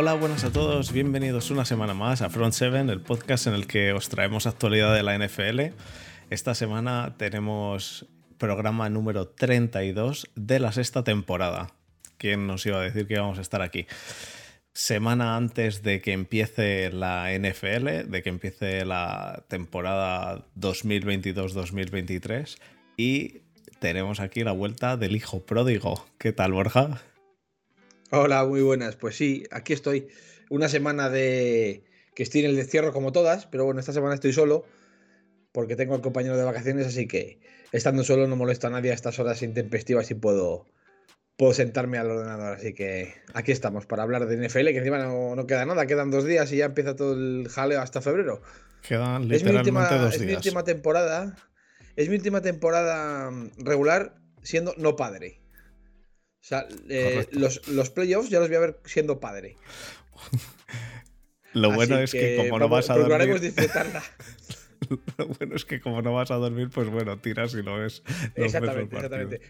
Hola, buenas a todos, bienvenidos una semana más a Front 7, el podcast en el que os traemos actualidad de la NFL. Esta semana tenemos programa número 32 de la sexta temporada. ¿Quién nos iba a decir que íbamos a estar aquí? Semana antes de que empiece la NFL, de que empiece la temporada 2022-2023 y tenemos aquí la vuelta del hijo pródigo. ¿Qué tal, Borja? Hola, muy buenas. Pues sí, aquí estoy. Una semana de que estoy en el destierro como todas, pero bueno, esta semana estoy solo porque tengo al compañero de vacaciones, así que estando solo no molesto a nadie a estas horas intempestivas y puedo, puedo sentarme al ordenador. Así que aquí estamos para hablar de NFL, que encima no, queda nada, quedan dos días y ya empieza todo el jaleo hasta febrero. Quedan literalmente dos días. Es mi última temporada. Es mi última temporada regular siendo no padre. O sea, eh, los, playoffs ya los voy a ver siendo padre. Lo bueno es que, como no vas a dormir. disfrutarla. Lo bueno es que como no vas a dormir, pues bueno, tiras y lo ves. exactamente, exactamente.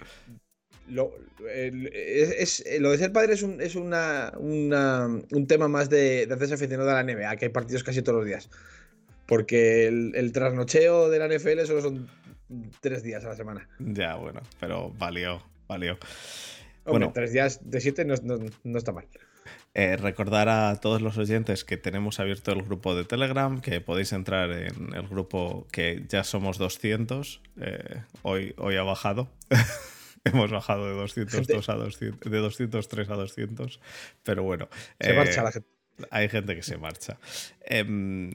Lo, es, lo, de ser padre es, un, es una, un tema más de, de hacerse aficionado a la NBA, que hay partidos casi todos los días. Porque el, el trasnocheo de la NFL solo son tres días a la semana. Ya, bueno, pero valió, valió bueno, tres días de siete no, está mal. Eh, recordar a todos los oyentes que tenemos abierto el grupo de Telegram, que podéis entrar en el grupo que ya somos 200. Eh, hoy, hoy ha bajado. Hemos bajado de 202 a 200, de 203 a 200. Pero bueno. Se marcha eh, la gente. Hay gente que se marcha. Em,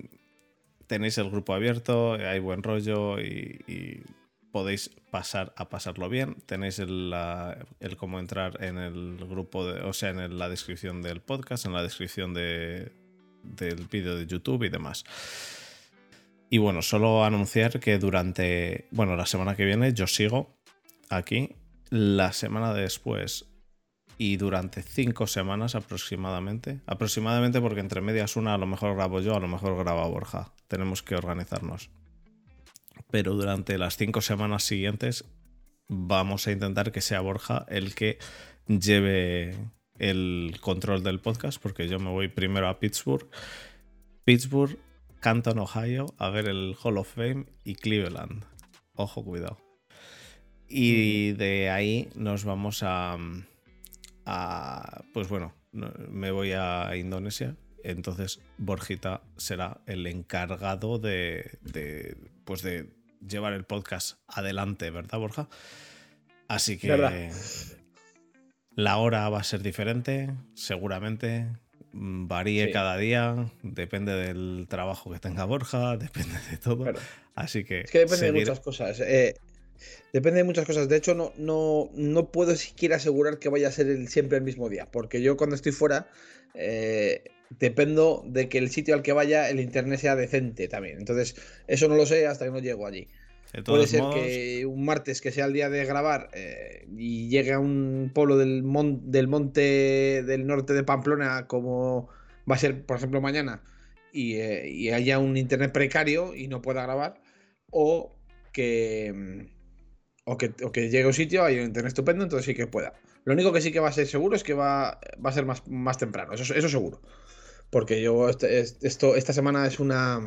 tenéis el grupo abierto, hay buen rollo y podéis pasar a pasarlo bien. Tenéis el, cómo entrar en el grupo, de, o sea, en la descripción del podcast, en la descripción de, del vídeo de YouTube y demás. Y bueno, solo anunciar que durante, bueno, la semana que viene yo sigo aquí. La semana después y durante cinco semanas aproximadamente. Aproximadamente porque entre medias una a lo mejor grabo yo, a lo mejor graba Borja. Tenemos que organizarnos pero durante las cinco semanas siguientes vamos a intentar que sea Borja el que lleve el control del podcast, porque yo me voy primero a Pittsburgh, Pittsburgh, Canton, Ohio, a ver el Hall of Fame y Cleveland. Ojo, cuidado. Y de ahí nos vamos a, pues bueno, me voy a Indonesia. Entonces Borjita será el encargado de, de pues de llevar el podcast adelante, ¿verdad, Borja? Así que la hora va a ser diferente, seguramente. Mm, varíe cada día, depende del trabajo que tenga Borja, depende de todo. Así que. Es que depende de muchas cosas. Eh, depende de muchas cosas. De hecho, no, no, no puedo siquiera asegurar que vaya a ser siempre el mismo día. Porque yo cuando estoy fuera. Eh, dependo de que el sitio al que vaya el internet sea decente también. Entonces, eso no lo sé hasta que no llego allí. Puede ser que un martes que sea el día de grabar eh, y llegue a un pueblo del, del monte del norte de Pamplona como va a ser, por ejemplo, mañana y, eh, haya un internet precario y no pueda grabar o que, o que, que llegue a un sitio, hay un internet estupendo, entonces sí que pueda. Lo único que sí que va a ser seguro es que va, va a ser más, más temprano, eso, eso seguro. Porque yo este, esto, esta semana es una,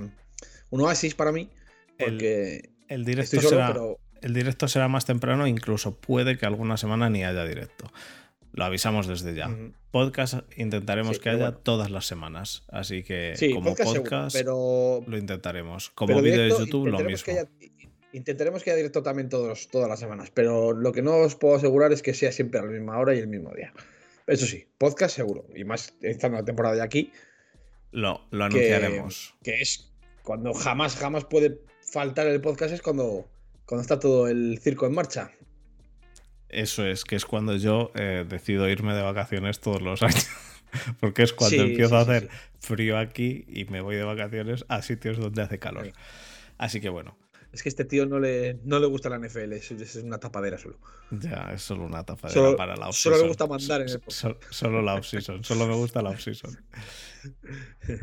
un oasis para mí. Porque el, directo será, el directo será más temprano, incluso puede que alguna semana ni haya directo. Lo avisamos desde ya. Podcast intentaremos que haya todas las semanas. Así que como podcast, pero... lo intentaremos. Como vídeo de YouTube lo mismo. intentaremos que haya directo también todos, todas las semanas. Pero lo que no os puedo asegurar es que sea siempre a la misma hora y el mismo día. Eso sí, podcast seguro. Y más estando la temporada de aquí, lo, anunciaremos. Que, es cuando jamás, jamás puede faltar el podcast, es cuando, cuando está todo el circo en marcha. Eso es, que es cuando yo eh, decido irme de vacaciones todos los años. Porque es cuando empiezo a hacer frío aquí y me voy de vacaciones a sitios donde hace calor. Así que bueno, es que este tío no le, no le gusta la NFL, es, una tapadera solo. Ya, es solo una tapadera para la off-season. Solo le gusta mandar en el Solo, la off-season, solo me gusta la off-season.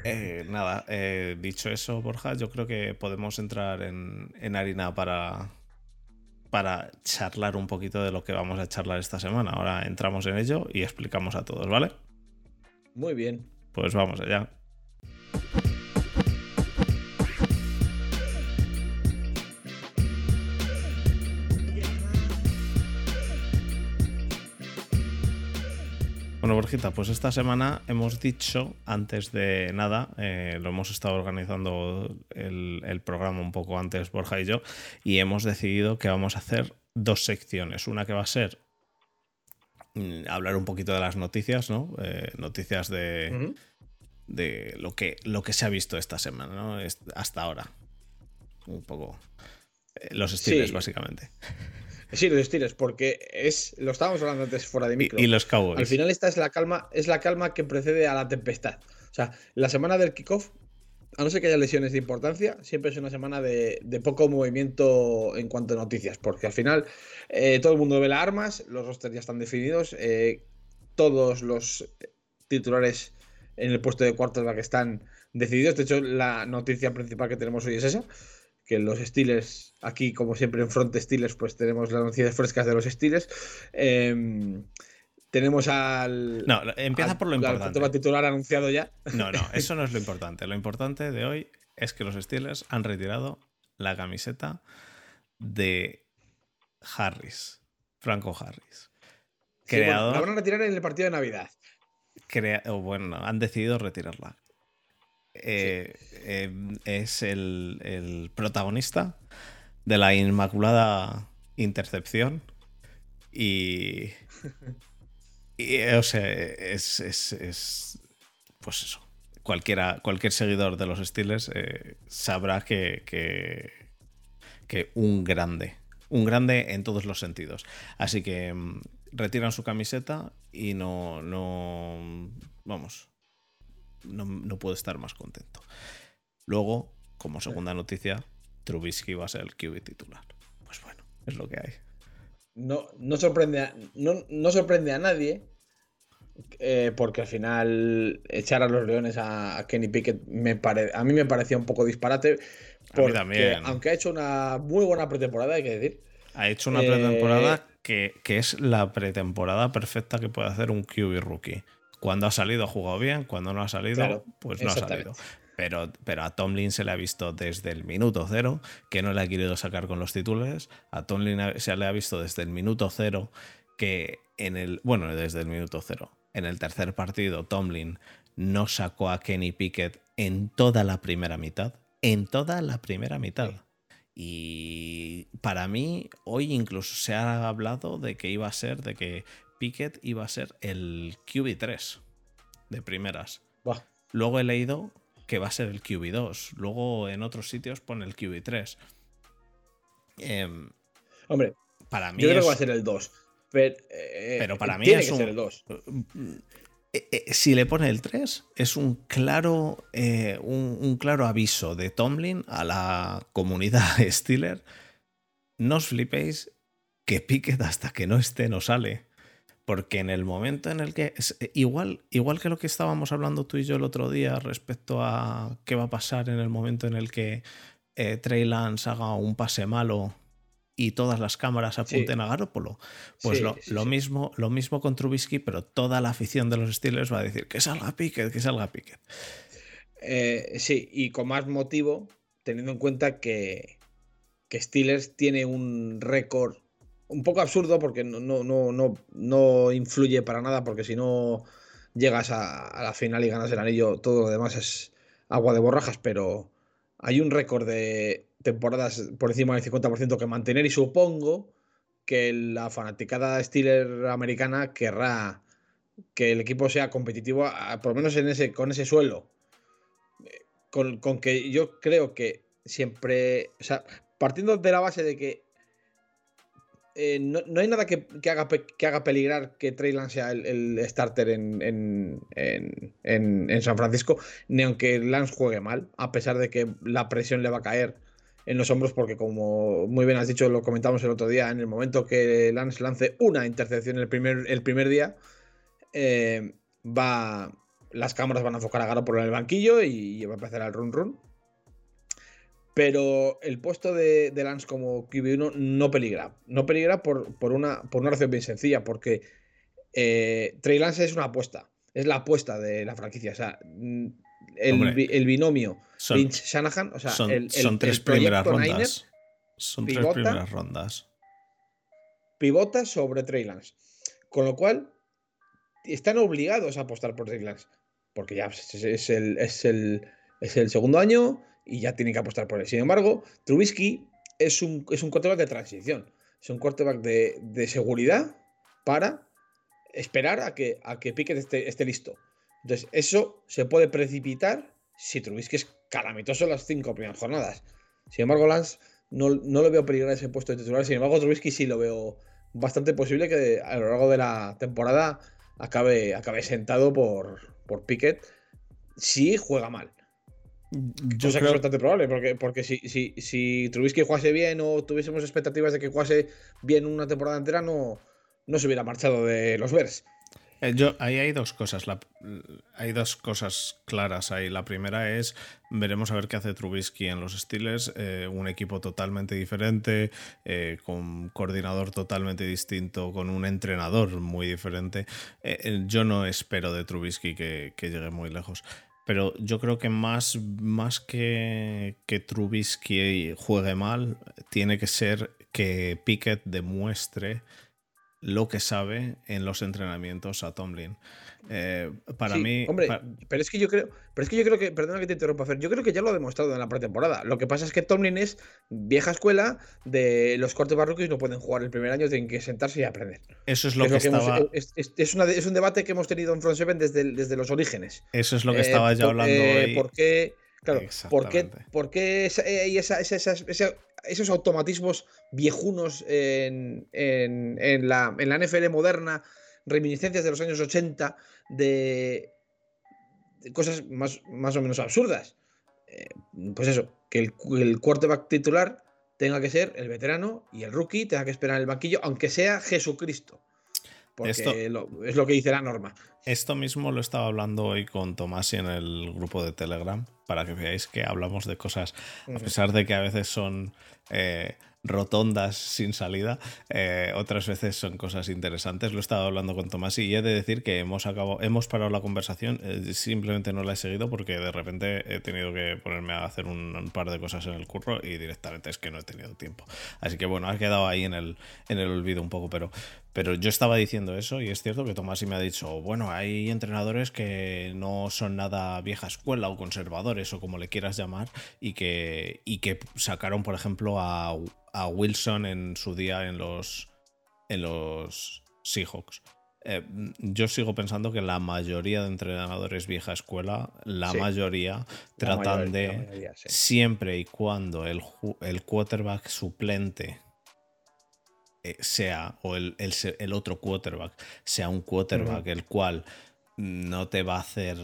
Eh, nada, eh, dicho eso, Borja, yo creo que podemos entrar en, en harina para, para charlar un poquito de lo que vamos a charlar esta semana. Ahora entramos en ello y explicamos a todos, ¿vale? Muy bien. Pues vamos allá. Bueno, Borjita, pues esta semana hemos dicho, antes de nada, eh, lo hemos estado organizando el, el, programa un poco antes, Borja y yo, y hemos decidido que vamos a hacer dos secciones. Una que va a ser mm, hablar un poquito de las noticias, ¿no? Eh, noticias de, uh -huh. de lo, que, lo que se ha visto esta semana, ¿no? Hasta ahora. Un poco. Eh, los estilos, sí. básicamente. Sí, los Steelers, porque es. Lo estábamos hablando antes fuera de micro. Y, y, los Cowboys. Al final, esta es la calma, es la calma que precede a la tempestad. O sea, la semana del kickoff, a no ser que haya lesiones de importancia, siempre es una semana de, de poco movimiento en cuanto a noticias. Porque al final eh, todo el mundo ve las armas, los rosters ya están definidos, eh, todos los titulares en el puesto de quarterback están decididos. De hecho, la noticia principal que tenemos hoy es esa que los Steelers, aquí como siempre en Front Steelers, pues tenemos las noticias frescas de los Steelers. Eh, tenemos al. No, empieza al, por lo importante. Al titular anunciado ya. No, no, eso no es lo importante. Lo importante de hoy es que los Steelers han retirado la camiseta de Harris, Franco Harris. Creador, sí, bueno, la van a retirar en el partido de Navidad. Crea, bueno, han decidido retirarla eh, eh, es el, el, protagonista de la Inmaculada Intercepción. Y. o sea, es, es, es, Pues eso. Cualquiera, cualquier seguidor de los Steelers eh, sabrá que, que, que, un grande. Un grande en todos los sentidos. Así que mm, retiran su camiseta y no. no vamos no, no puedo estar más contento. Luego, como segunda noticia, Trubisky va a ser el QB titular. Pues bueno, es lo que hay. No, no, sorprende, a, no, no sorprende a nadie, eh, porque al final echar a los Leones a, a Kenny Pickett me pare, a mí me parecía un poco disparate. Porque, aunque ha hecho una muy buena pretemporada, hay que decir. Ha hecho una pretemporada eh, que, que, es la pretemporada perfecta que puede hacer un QB rookie. Cuando ha salido ha jugado bien, cuando no ha salido, claro, pues no ha salido. Pero, pero, a Tomlin se le ha visto desde el minuto cero que no le ha querido sacar con los titulares. A Tomlin se le ha visto desde el minuto cero que en el. Bueno, desde el minuto cero. En el tercer partido, Tomlin no sacó a Kenny Pickett en toda la primera mitad. En toda la primera mitad. Y para mí, hoy incluso se ha hablado de que iba a ser, de que Pickett iba a ser el QB3 de primeras. Bah. Luego he leído que va a ser el QB2. Luego en otros sitios pone el QB3. Eh, Hombre, para mí yo creo es... que va a ser el 2. Pero, eh, pero para mí tiene es que un... ser el 2. Eh, si le pone el 3, es un claro, eh, un, claro aviso de Tomlin a la comunidad Steeler. No os flipéis que Pickett hasta que no esté no sale. Porque en el momento en el que. Igual, igual que lo que estábamos hablando tú y yo el otro día respecto a qué va a pasar en el momento en el que eh, Trey Lance haga un pase malo y todas las cámaras apunten sí. a Garópolo. Pues sí, lo, sí, lo mismo, lo mismo con Trubisky, pero toda la afición de los Steelers va a decir que salga Pickett, que salga Pickett. Eh, sí, y con más motivo, teniendo en cuenta que, que Steelers tiene un récord un poco absurdo porque no, no, no, no, no influye para nada, porque si no llegas a, a, la final y ganas el anillo, todo lo demás es agua de borrajas, pero hay un récord de temporadas por encima del 50% que mantener y supongo que la fanaticada Steeler americana querrá que el equipo sea competitivo, por lo menos en ese, con ese suelo. Con, con que yo creo que siempre, o sea, partiendo de la base de que eh, no, no, hay nada que, que, haga, que, haga, peligrar que Trey Lance sea el, el starter en, en, en, en, San Francisco, ni aunque Lance juegue mal, a pesar de que la presión le va a caer en los hombros, porque como muy bien has dicho, lo comentamos el otro día, en el momento que Lance lance una intercepción el primer, el primer día, eh, va, las cámaras van a enfocar a Garo por el banquillo y, va a empezar el run run. Pero el puesto de, Lance como QB1 no peligra. No peligra por, por, una, por una razón bien sencilla, porque eh, Trey Lance es una apuesta. es la apuesta de la franquicia. El, binomio Lynch-Shanahan, o sea, son, el, son tres primeras rondas. son tres primeras rondas. Pivota sobre Trey Lance. Con lo cual, están obligados a apostar por Trey Lance. Porque ya es el, es el, es el segundo año y ya tienen que apostar por él. Sin embargo, Trubisky es un, es un quarterback de transición. Es un quarterback de, de seguridad para esperar a que, a que Pickett esté, esté, listo. Entonces, eso se puede precipitar si Trubisky es calamitoso las cinco primeras jornadas. Sin embargo, Lance no, no lo veo peligrar ese puesto de titular. Sin embargo, Trubisky sí lo veo bastante posible que a lo largo de la temporada acabe, acabe sentado por, por Pickett si juega mal. Yo Cosa creo... que es bastante probable, porque, porque si, si, si Trubisky jugase bien o tuviésemos expectativas de que jugase bien una temporada entera, no, no se hubiera marchado de los Bears. Eh, yo, ahí hay dos cosas. Hay dos cosas claras ahí. La primera es, veremos a ver qué hace Trubisky en los Steelers. Eh, un equipo totalmente diferente, eh, con coordinador totalmente distinto, con un entrenador muy diferente. Eh, yo no espero de Trubisky que, que, llegue muy lejos. Pero yo creo que más, más que, que Trubisky juegue mal, tiene que ser que Pickett demuestre lo que sabe en los entrenamientos a Tomlin. Eh, para mí. Hombre, pero es que yo creo. Pero es que yo creo que. Perdona que te interrumpa, Fer. Yo creo que ya lo ha demostrado en la pretemporada. Lo que pasa es que Tomlin es vieja escuela de los cortes barroquis no pueden jugar el primer año, tienen que sentarse y aprender. Eso es lo, que, estaba. es, es, un debate que hemos tenido en Front Seven desde, desde los orígenes. Eso es lo que eh, estaba ya hablando eh, hoy. ¿Por qué? Claro, ¿por qué, por qué hay esa, esa, esos automatismos viejunos en, en, la, en, la, NFL moderna, reminiscencias de los años 80, de, cosas más, más, o menos absurdas. Eh, pues eso, que el, el quarterback titular tenga que ser el veterano y el rookie tenga que esperar en el banquillo, aunque sea Jesucristo. Porque esto, es lo que dice la norma. Esto mismo lo estaba hablando hoy con Tomás en el grupo de Telegram, para que veáis que hablamos de cosas, a pesar de que a veces son eh, rotondas sin salida. Eh, otras veces son cosas interesantes. Lo he estado hablando con Tomás y he de decir que hemos, acabado, hemos parado la conversación. Eh, simplemente no la he seguido porque de repente he tenido que ponerme a hacer un, un, par de cosas en el curro y directamente es que no he tenido tiempo. Así que bueno, ha quedado ahí en el, en el olvido un poco, pero, pero yo estaba diciendo eso y es cierto que Tomás y me ha dicho, bueno, hay entrenadores que no son nada vieja escuela o conservadores o como le quieras llamar y que, y que sacaron, por ejemplo, a a Wilson en su día en los, en los Seahawks. Eh, yo sigo pensando que la mayoría de entrenadores vieja escuela, la sí, mayoría tratan mayoría, de mayoría, sí. siempre y cuando el, el quarterback suplente sea, o el, el, el, otro quarterback sea un quarterback uh -huh. el cual no te va a hacer.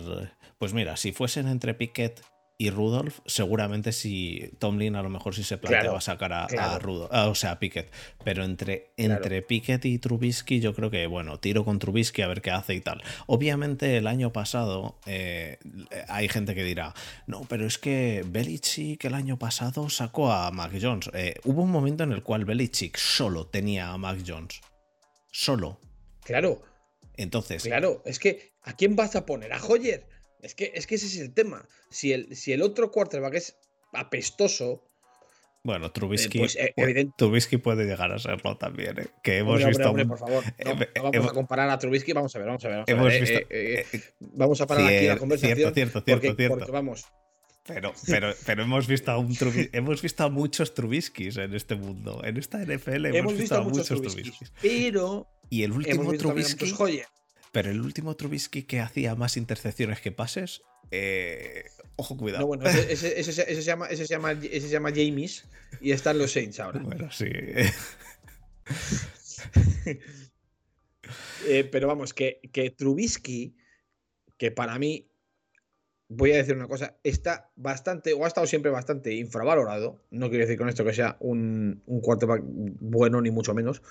Pues mira, si fuesen entre Piquet y Rudolph, seguramente si Tomlin a lo mejor sí se planteaba claro, sacar a, claro. a Rudolph, o sea, a Pickett. Pero entre, claro. entre Pickett y Trubisky, yo creo que, bueno, tiro con Trubisky a ver qué hace y tal. Obviamente, el año pasado eh, hay gente que dirá, no, pero es que Belichick el año pasado sacó a Mac Jones. Eh, hubo un momento en el cual Belichick solo tenía a Mac Jones. Solo. Claro. Entonces. Claro, es que, ¿a quién vas a poner? ¿A Hoyer? Es que, es que ese es el tema. Si el, si el otro quarterback es apestoso. Bueno, Trubisky, eh, pues, eh, evidente... Trubisky puede llegar a serlo también. ¿eh? Que hemos hombre, visto. Hombre, por favor, no, no vamos hemos... a comparar a Trubisky. Vamos a ver, vamos a ver. Vamos, a ver, visto... Eh, vamos a parar cier... aquí la conversación. Cierto, cierto, cierto. Porque, cierto. porque vamos. Pero, pero, pero hemos visto a un Trubisky, hemos visto a muchos Trubiskys en este mundo. En esta NFL hemos, hemos visto, visto, a muchos Trubiskys. Pero. Y el último Trubisky. Pero el último Trubisky que hacía más intercepciones que pases, eh, ojo, cuidado. No, bueno, ese, ese, ese, ese, se llama, ese, se llama, ese se llama James y están los Saints ahora. Bueno, sí. eh, pero vamos, que, que Trubisky, que para mí, voy a decir una cosa, está bastante, o ha estado siempre bastante infravalorado. No quiero decir con esto que sea un, un quarterback bueno, ni mucho menos.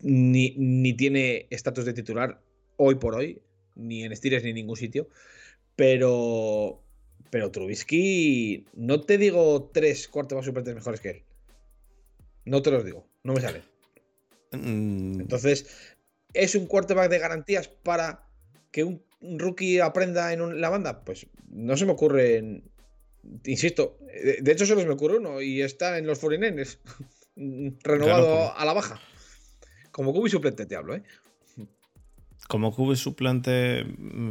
Ni, ni tiene estatus de titular hoy por hoy, ni en Steelers ni en ningún sitio. Pero. Pero Trubisky. No te digo tres quarterbacks suplentes mejores que él. No te los digo. No me sale. Mm. Entonces, es un quarterback de garantías para que un rookie aprenda en la banda? Pues no se me ocurre. Insisto, de hecho solo se me ocurre uno y está en los 49ers, renovado a la baja. Como QB suplente te hablo, ¿eh? Como QB suplente,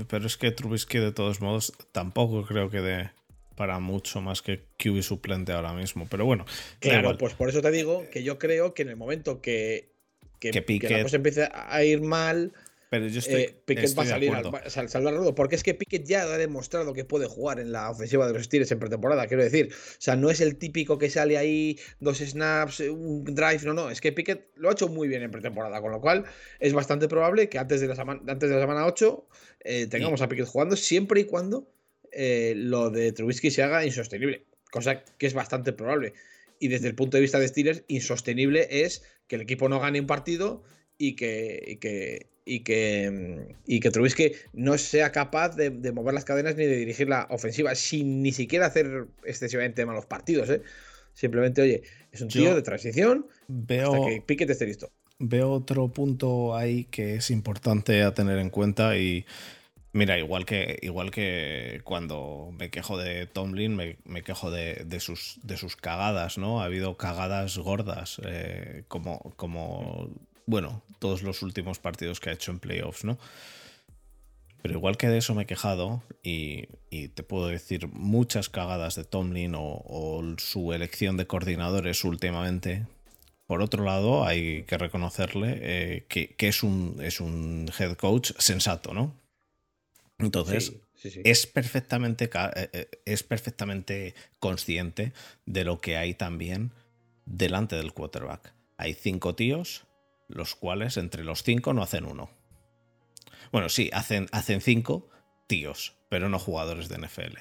pero es que Trubisky de todos modos tampoco creo que de para mucho más que QB suplente ahora mismo. Pero bueno. Claro, pues por eso te digo que yo creo que en el momento que, que, que, la cosa empiece a ir mal, pero yo estoy, eh, Pickett va a salir al, salvar rudo, porque es que Pickett ya ha demostrado que puede jugar en la ofensiva de los Steelers en pretemporada, quiero decir. O sea, no es el típico que sale ahí dos snaps, un drive, no, no. Es que Pickett lo ha hecho muy bien en pretemporada, con lo cual es bastante probable que antes de la semana, antes de la semana 8 eh, tengamos a Pickett jugando, siempre y cuando eh, lo de Trubisky se haga insostenible, cosa que es bastante probable. Y desde el punto de vista de Steelers, insostenible es que el equipo no gane un partido y que, y que, y que, y que Trubisky no sea capaz de, mover las cadenas ni de dirigir la ofensiva, sin ni siquiera hacer excesivamente malos partidos. ¿eh? Simplemente, oye, es un tío de transición veo, hasta que esté listo. Veo otro punto ahí que es importante a tener en cuenta y Mira, igual que, igual que cuando me quejo de Tomlin, me, me quejo de, de, sus, de sus cagadas, ¿no? Ha habido cagadas gordas, eh, como, como, bueno, todos los últimos partidos que ha hecho en playoffs, ¿no? Pero igual que de eso me he quejado, y, y te puedo decir muchas cagadas de Tomlin o, o su elección de coordinadores últimamente, por otro lado, hay que reconocerle eh, que, que, es, un, es un head coach sensato, ¿no? Entonces, Es, perfectamente, eh, eh, es perfectamente consciente de lo que hay también delante del quarterback. Hay cinco tíos, los cuales entre los cinco no hacen uno. Bueno, sí, hacen, hacen cinco tíos, pero no jugadores de NFL.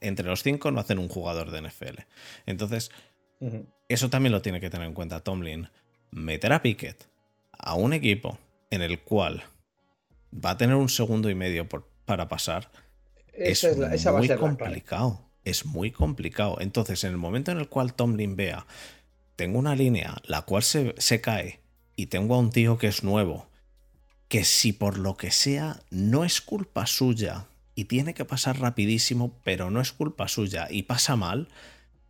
Entre los cinco no hacen un jugador de NFL. Entonces, eso también lo tiene que tener en cuenta Tomlin. Meter a Pickett a un equipo en el cual va a tener un segundo y medio por para pasar es, muy complicado. Es muy complicado. Entonces, en el momento en el cual Tomlin vea, tengo una línea la cual se, se cae y tengo a un tío que es nuevo, que si por lo que sea no es culpa suya y tiene que pasar rapidísimo, pero no es culpa suya y pasa mal,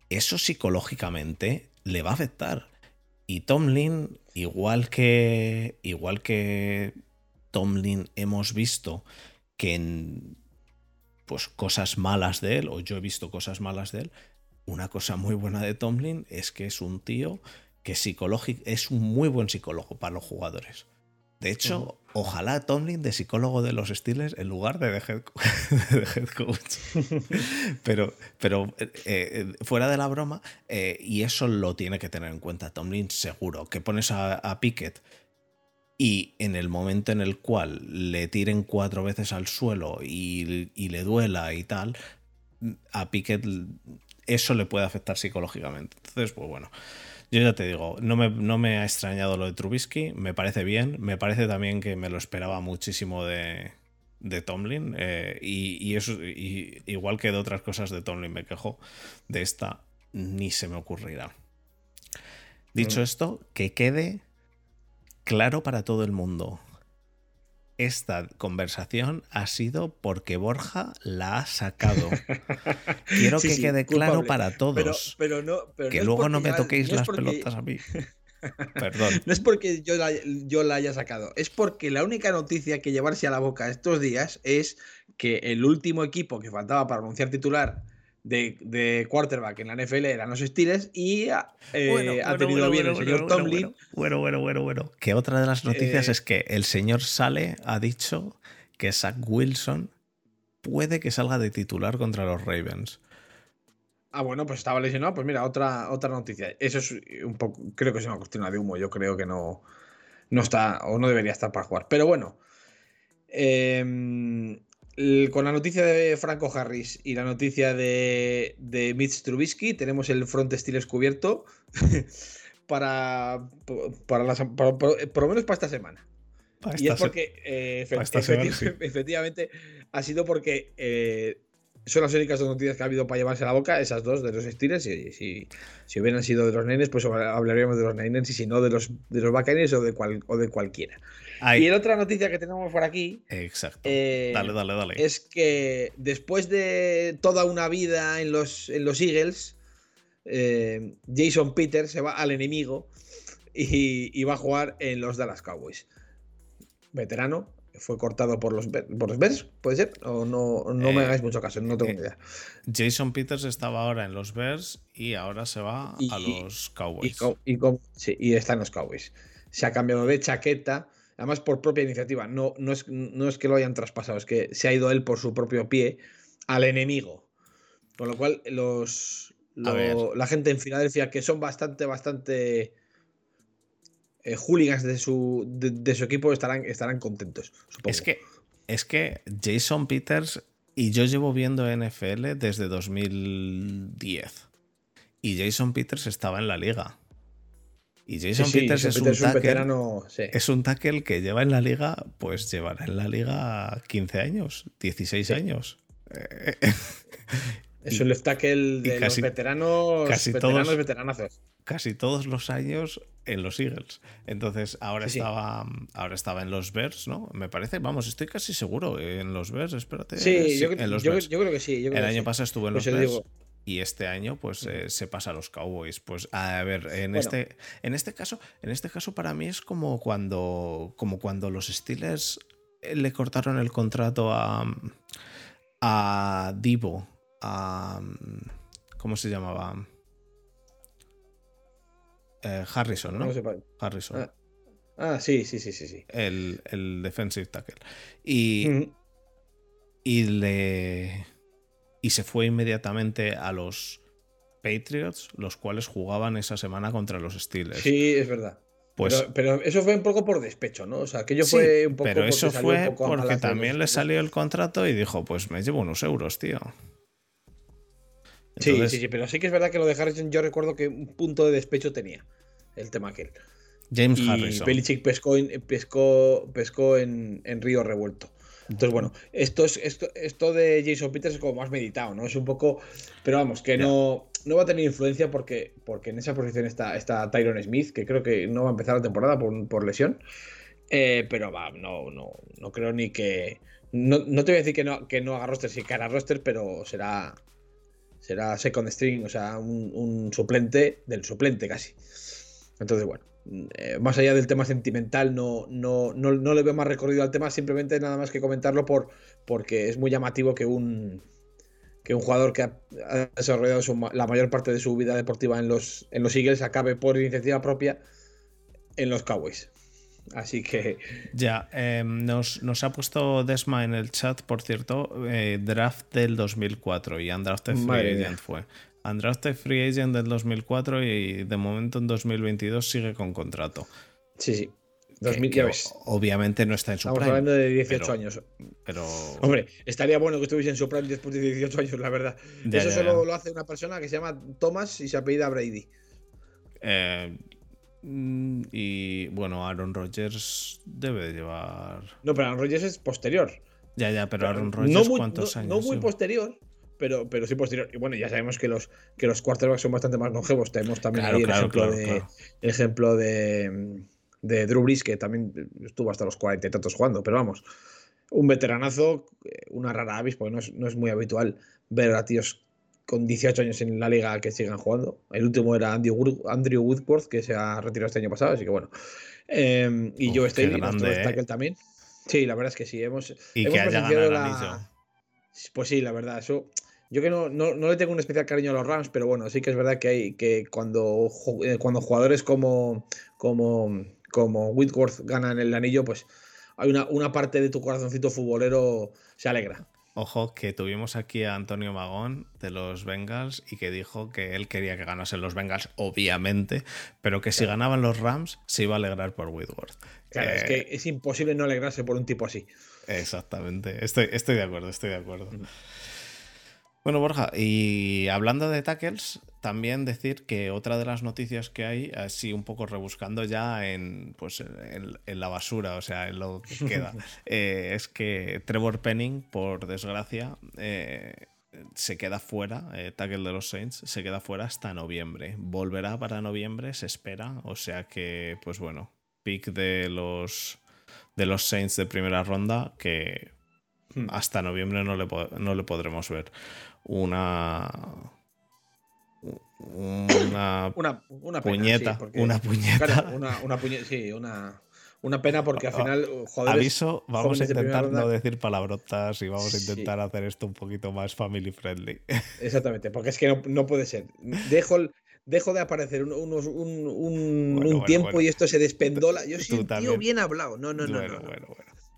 eso psicológicamente le va a afectar. Y Tomlin, igual que igual que Tomlin hemos visto que en pues cosas malas de él, o yo he visto cosas malas de él, una cosa muy buena de Tomlin es que es un tío que psicológico es un muy buen psicólogo para los jugadores. De hecho, ojalá Tomlin de psicólogo de los Steelers en lugar de de head, coach. pero pero eh, eh, fuera de la broma, eh, y eso lo tiene que tener en cuenta Tomlin seguro, que pones a, a Pickett y en el momento en el cual le tiren cuatro veces al suelo y, le duela y tal, a Piquet eso le puede afectar psicológicamente. Entonces, pues bueno, yo ya te digo, no me, no me ha extrañado lo de Trubisky, me parece bien, me parece también que me lo esperaba muchísimo de, de Tomlin eh, y, eso, igual que de otras cosas de Tomlin me quejo, de esta ni se me ocurrirá. Dicho mm. esto, que quede claro para todo el mundo. Esta conversación ha sido porque Borja la ha sacado. Quiero que quede claro para todos. Pero, no, que luego no me toquéis las pelotas a mí. Perdón. No es porque yo la, yo la haya sacado, es porque la única noticia que llevarse a la boca estos días es que el último equipo que faltaba para anunciar titular de, quarterback en la NFL eran los Steelers y eh, ha tenido bien el señor Tomlin. Bueno, bueno, bueno, bueno. Que otra de las noticias eh, es que el señor Sale ha dicho que Zach Wilson puede que salga de titular contra los Ravens. Ah, bueno, pues estaba lesionado. Pues mira, otra, otra noticia. Eso es un poco, creo que es una cuestión de humo. Yo creo que no, no está o no debería estar para jugar. Pero bueno, eh, con la noticia de Franco Harris y la noticia de, de Mitch Trubisky, tenemos el front Steelers cubierto para, para, por lo menos para esta semana. y es porque, eh, efectivamente, ha sido porque eh, son las únicas dos noticias que ha habido para llevarse a la boca, esas dos de los Steelers. Y si, si hubieran sido de los Niners, pues hablaríamos de los Niners, y si no, de los, de los Buccaneers o de, cual, o de cualquiera. Y la otra noticia que tenemos por aquí. Exacto. eh, Dale, dale, dale. Es que después de toda una vida en los, en los Eagles, eh, Jason Peters se va al enemigo y, y va a jugar en los Dallas Cowboys. Veterano, fue cortado por los, Bears- por los Bears, ¿puede ser? O no, no me Eh, hagáis mucho caso, no tengo idea. Jason Peters estaba ahora en los Bears y ahora se va Y- a los Cowboys. y sí, y está en los Cowboys. Se ha cambiado de chaqueta, además por propia iniciativa. No, no, es, no es que lo hayan traspasado, es que se ha ido él por su propio pie al enemigo. Con lo cual, los, lo- la gente en Filadelfia, que son bastante, bastante eh, hooligans de su, de, de su equipo, estarán, estarán contentos. Supongo. Es que, es que Jason Peters y yo llevo viendo NFL desde 2010. Y Jason Peters estaba en la liga. Y Sí, Jason sí, Peters es, un Peters es un tackle, veterano. sí. es un tackle que lleva en la liga, pues llevará en la liga 15 años, 16 Sí. años. Eh, Es un left tackle de casi- los veteranos, casi veteranos, todos- veteranazos. casi todos los años en los Eagles. Entonces, ahora Sí, sí. estaba ahora estaba en los Bears, ¿no? Me parece, vamos, estoy casi seguro en los Bears, espérate. Sí, yo, en los yo- Bears. yo creo que sí. yo creo El año sí. pasado estuvo en Pues los Bears digo- y este año pues eh, se pasa a los Cowboys. Pues a ver, en Bueno. este en este caso, en este caso para mí es como cuando como cuando los Steelers eh, le cortaron el contrato a a Divo, a ¿cómo se llamaba? Eh, Harrison, ¿no? Harrison. Ah. Ah, sí, sí, sí, sí, sí. El, el defensive tackle. Y, y le y se fue inmediatamente a los Patriots, los cuales jugaban esa semana contra los Steelers. Sí, es verdad. pues pero, pero eso fue un poco por despecho, ¿no? O sea, aquello sí, fue un poco. pero eso salió un fue poco porque también los- le salió el contrato y dijo, pues me llevo unos euros, tío. Sí, Entonces, sí, sí, pero sí que es verdad que lo de Harrison, yo recuerdo que un punto de despecho tenía el tema aquel. James Y Harrison. Belichick pescó, pescó, pescó en, en Río Revuelto. Entonces, bueno, esto, es, esto, esto de Jason Peters es como más meditado, ¿no? Es un poco. Pero vamos, que no, no va a tener influencia porque, porque en esa posición está, está Tyron Smith, que creo que no va a empezar la temporada por, por lesión. Eh, pero va, no, no, no creo ni que. No, no te voy a decir que no, que no haga roster, sí que hará roster, pero será. Será second string, o sea, un, un suplente del suplente casi. Entonces, bueno, eh, más allá del tema sentimental, no, no, no, no le veo más recorrido al tema, simplemente nada más que comentarlo por, porque es muy llamativo que un, que un jugador que ha, ha desarrollado su la mayor parte de su vida deportiva en los, en los Eagles acabe por iniciativa propia en los Cowboys. Así que Ya, eh, nos, nos ha puesto Desma en el chat, por cierto, eh, draft del 2004 y Undrafted Free fue. Undrafted Free Agent del 2004 y de momento en 2022 sigue con contrato. sí, sí. Que- 2000, que ya ves. obviamente no está en su Estamos prime, hablando de 18 pero- años. pero Hombre, estaría bueno que estuviese en su prime después de 18 años, la verdad. Ya, Eso ya, solo lo hace una persona que se llama Thomas y se apellida Brady. Eh, y bueno, Aaron Rodgers debe de llevar. No, pero Aaron Rodgers es posterior. Ya, ya, pero Aaron no Rodgers, muy, ¿cuántos no- años? no muy posterior, pero, pero sí posterior. Y bueno, ya sabemos que los, que los quarterbacks son bastante más longevos. Tenemos también Claro, ahí el ejemplo, claro, de, el ejemplo de, de Drew Brees, que también estuvo hasta los cuarenta y tantos jugando. Pero vamos, un veteranazo, eh, una rara avis, porque no es, no es muy habitual ver a tíos con 18 años en la liga que sigan jugando. El último era Andy Wood- Andrew Woodworth, que se ha retirado este año pasado, así que bueno. Eh, y Uf, Joe Staley, nuestro eh. también. Sí, la verdad es que sí. Hemos, Y hemos que haya presenciado ganado el la-. Pues sí, la verdad, eso. Yo que no, no, no le tengo un especial cariño a los Rams, pero bueno, sí que es verdad que hay que cuando, eh, cuando jugadores como, como, como Whitworth ganan el anillo, pues hay una, una parte de tu corazoncito futbolero se alegra. Ojo, que tuvimos aquí a Antonio Magón de los Bengals y que dijo que él quería que ganasen los Bengals, obviamente, pero que si ganaban los Rams se iba a alegrar por Whitworth. Claro, es Eh, que es imposible no alegrarse por un tipo así. Exactamente, estoy, estoy de acuerdo, estoy de acuerdo. Ujú. Bueno, Borja, y hablando de tackles, también decir que otra de las noticias que hay, así un poco rebuscando ya en, pues, en, en la basura, o sea, en lo que queda, eh, es que Trevor Penning, por desgracia, eh, se queda fuera, eh, tackle de los Saints, se queda fuera hasta noviembre. Volverá para noviembre, se espera. O sea que, pues bueno, pick de los, de los Saints de primera ronda que hmm. hasta noviembre no le, no le podremos ver. Una una, una, puñeta. una puñeta. una, puñeta, sí, una, una pena porque al final, joder. Aviso, vamos a intentar no decir palabrotas y vamos a intentar hacer esto un poquito más family friendly. Exactamente, porque es que no, puede ser. Dejo, dejo de aparecer un, unos, un, un, tiempo y esto se despendola. Yo soy un tío bien hablado. No, no, no. Bueno, bueno,